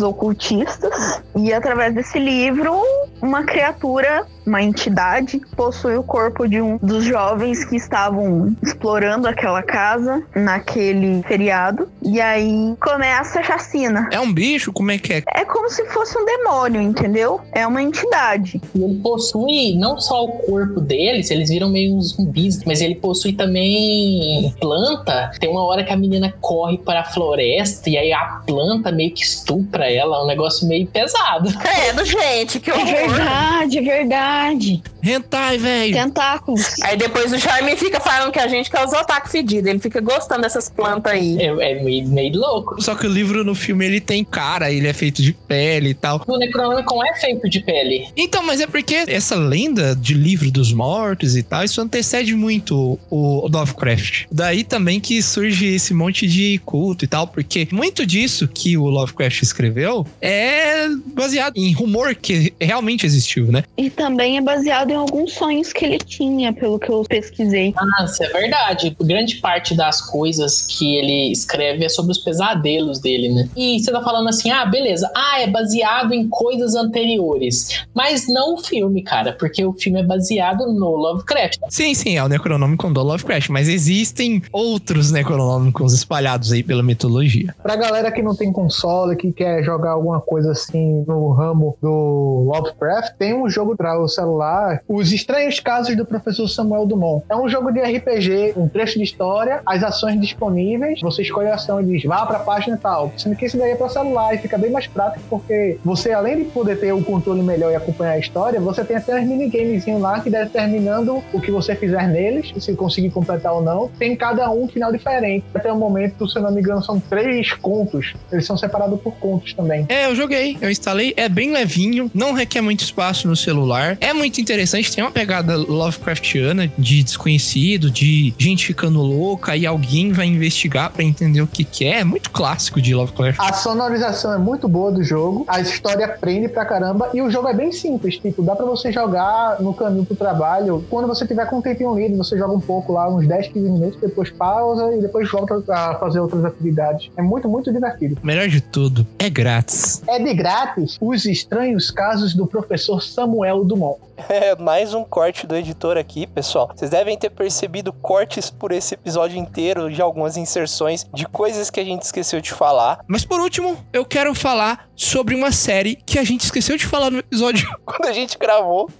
ocultistas. E através desse livro, uma criatura, uma entidade, possui o corpo de um dos jovens que estavam explorando aquela casa naquele feriado. E aí começa a chacina. É um bicho? Como é que é? É como se fosse um demônio, entendeu? É uma entidade. E ele possui não só o corpo deles, eles viram meio uns zumbis, mas ele possui também planta. Tem uma hora que a menina corre para a floresta e aí a planta meio que estupra ela. É um negócio meio pesado. Credo, gente, que É horror. verdade, é verdade. Hentai, velho. Tentáculos. Aí depois o Charme fica falando que a gente quer os otaku fedidos. Ele fica gostando dessas plantas aí. É, é meio, meio louco. Só que o livro no filme ele tem cara, ele é feito de pele e tal. O Necronomicon é feito de pele. Então, mas é porque essa lenda de livro dos mortos e tal, isso antecede muito o Lovecraft. Daí também que surge esse monte de culto e tal, porque muito disso que o Lovecraft escreveu é baseado em rumor que realmente existiu, né? E também é baseado baseado em alguns sonhos que ele tinha, pelo que eu pesquisei. Ah, isso é verdade. Grande parte das coisas que ele escreve é sobre os pesadelos dele, né? E você tá falando assim, ah, beleza. Ah, é baseado em coisas anteriores. Mas não o filme, cara, porque o filme é baseado no Lovecraft. Sim, sim, é o Necronômico do Lovecraft, mas existem outros Necronômicos espalhados aí pela mitologia. Pra galera que não tem console, que quer jogar alguma coisa assim no ramo do Lovecraft, tem um jogo para o celular, Os Estranhos Casos do Professor Samuel Dumont. É um jogo de RPG, um trecho de história, as ações disponíveis, você escolhe a ação e diz, vá pra página e tal. Sendo que esse daí é pra celular e fica bem mais prático, porque você, além de poder ter o controle melhor e acompanhar a história, você tem até uns minigamezinhos lá que determinando o que você fizer neles, se conseguir completar ou não, tem cada um um final diferente. Até o momento, se eu não me engano, são três contos. Eles são separados por contos também. É, eu joguei, eu instalei, é bem levinho, não requer muito espaço no celular. É muito interessante, tem uma pegada Lovecraftiana de desconhecido, de gente ficando louca e alguém vai investigar para entender o que, que é. É muito clássico de Lovecraft. A sonorização é muito boa do jogo, a história prende pra caramba e o jogo é bem simples. Tipo, dá pra você jogar no caminho pro trabalho. Quando você tiver com um tempinho livre, você joga um pouco lá, uns 10, 15 minutos, depois pausa e depois volta a fazer outras atividades. É muito, muito divertido. Melhor de tudo, é grátis. É de grátis Os Estranhos Casos do Professor Samuel Dumont. [LAUGHS] É mais um corte do editor aqui, pessoal. Vocês devem ter percebido cortes por esse episódio inteiro de algumas inserções de coisas que a gente esqueceu de falar. Mas por último, eu quero falar sobre uma série que a gente esqueceu de falar no episódio [LAUGHS] quando a gente gravou.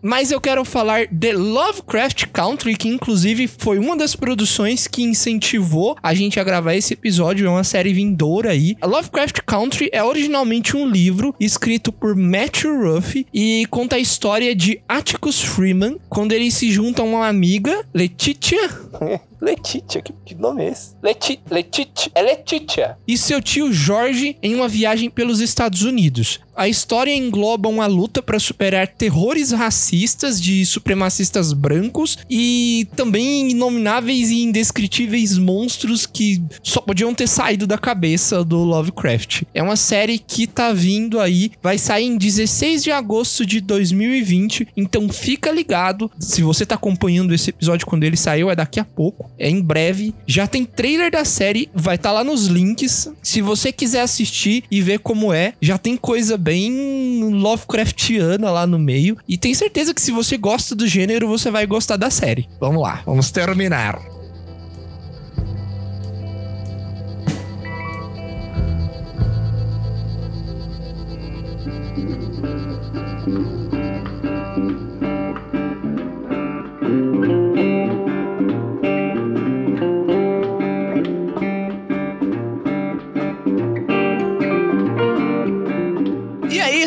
Mas eu quero falar de Lovecraft Country, que inclusive foi uma das produções que incentivou a gente a gravar esse episódio. É uma série vindoura aí. A Lovecraft Country é originalmente um livro escrito por Matthew Ruff e conta a história de Atticus Freeman quando ele se junta a uma amiga, Letitia. [LAUGHS] Letitia, que, que nome é esse? Leti, Letitia, é Letitia. E seu tio Jorge em uma viagem pelos Estados Unidos. A história engloba uma luta para superar terrores racistas de supremacistas brancos e também inomináveis e indescritíveis monstros que só podiam ter saído da cabeça do Lovecraft. É uma série que tá vindo aí, vai sair em 16 de agosto de 2020, então fica ligado. Se você tá acompanhando esse episódio quando ele saiu, é daqui a pouco, é em breve. Já tem trailer da série, vai estar tá lá nos links. Se você quiser assistir e ver como é, já tem coisa bem Lovecraftiana lá no meio. E tenho certeza que se você gosta do gênero, você vai gostar da série. Vamos lá, vamos terminar.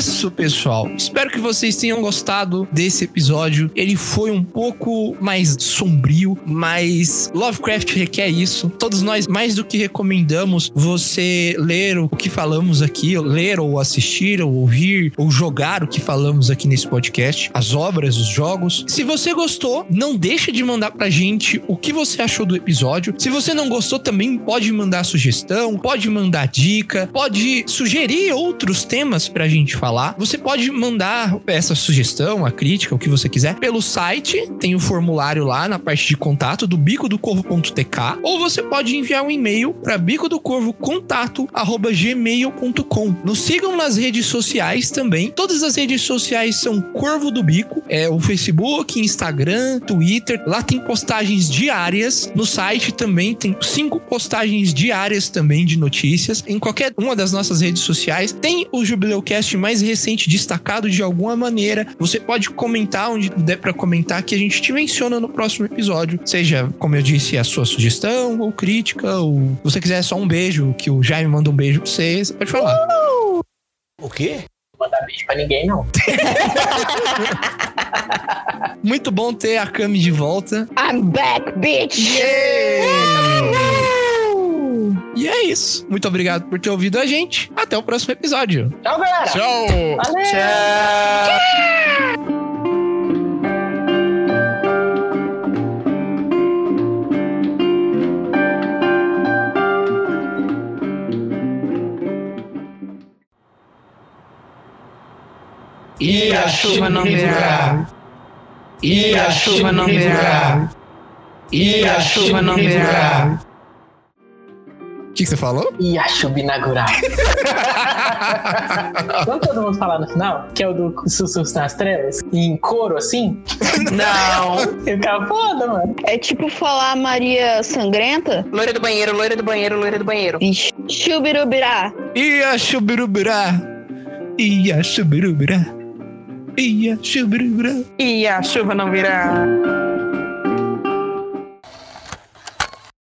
Yes. Isso, pessoal. Espero que vocês tenham gostado desse episódio. Ele foi um pouco mais sombrio, mas Lovecraft requer isso. Todos nós, mais do que recomendamos você ler o que falamos aqui, ler ou assistir, ou ouvir, ou jogar o que falamos aqui nesse podcast, as obras, os jogos. Se você gostou, não deixe de mandar pra gente o que você achou do episódio. Se você não gostou, também pode mandar sugestão, pode mandar dica, pode sugerir outros temas pra gente falar. Você pode mandar essa sugestão, a crítica, o que você quiser, pelo site, tem o formulário lá na parte de contato do bico do corvo.tk, ou você pode enviar um e-mail para bico do corvo contato@gmail.com. Nos sigam nas redes sociais também. Todas as redes sociais são Corvo do Bico, é o Facebook, Instagram, Twitter. Lá tem postagens diárias. No site também tem cinco postagens diárias também de notícias. Em qualquer uma das nossas redes sociais tem o Jubileucast mais recente destacado de alguma maneira. Você pode comentar onde der para comentar que a gente te menciona no próximo episódio. Seja, como eu disse, a sua sugestão ou crítica, ou se você quiser só um beijo, que o Jaime manda um beijo pra você, você pode falar. O quê? Não mandar beijo pra ninguém, não. Muito bom ter a Cami de volta. I'm back, bitch! E é isso. Muito obrigado por ter ouvido a gente. Até o próximo episódio. Tchau, galera! Tchau! Valeu! E a chuva não virá. E a chuva não virá. E a chuva não virá. O que, que você falou? Yashubinagura. Vamos [LAUGHS] todo mundo falar no final? Que é o do Sussurros nas Trevas? Em coro, assim? Não. [LAUGHS] Eu ficava foda, mano. É tipo falar Maria Sangrenta? Loira do banheiro, loira do banheiro, loira do banheiro. Vixe. Chubirubirá. Ia chubirubirá. Ia chubirubirá. Ia chubirubirá. E a chuva não virá.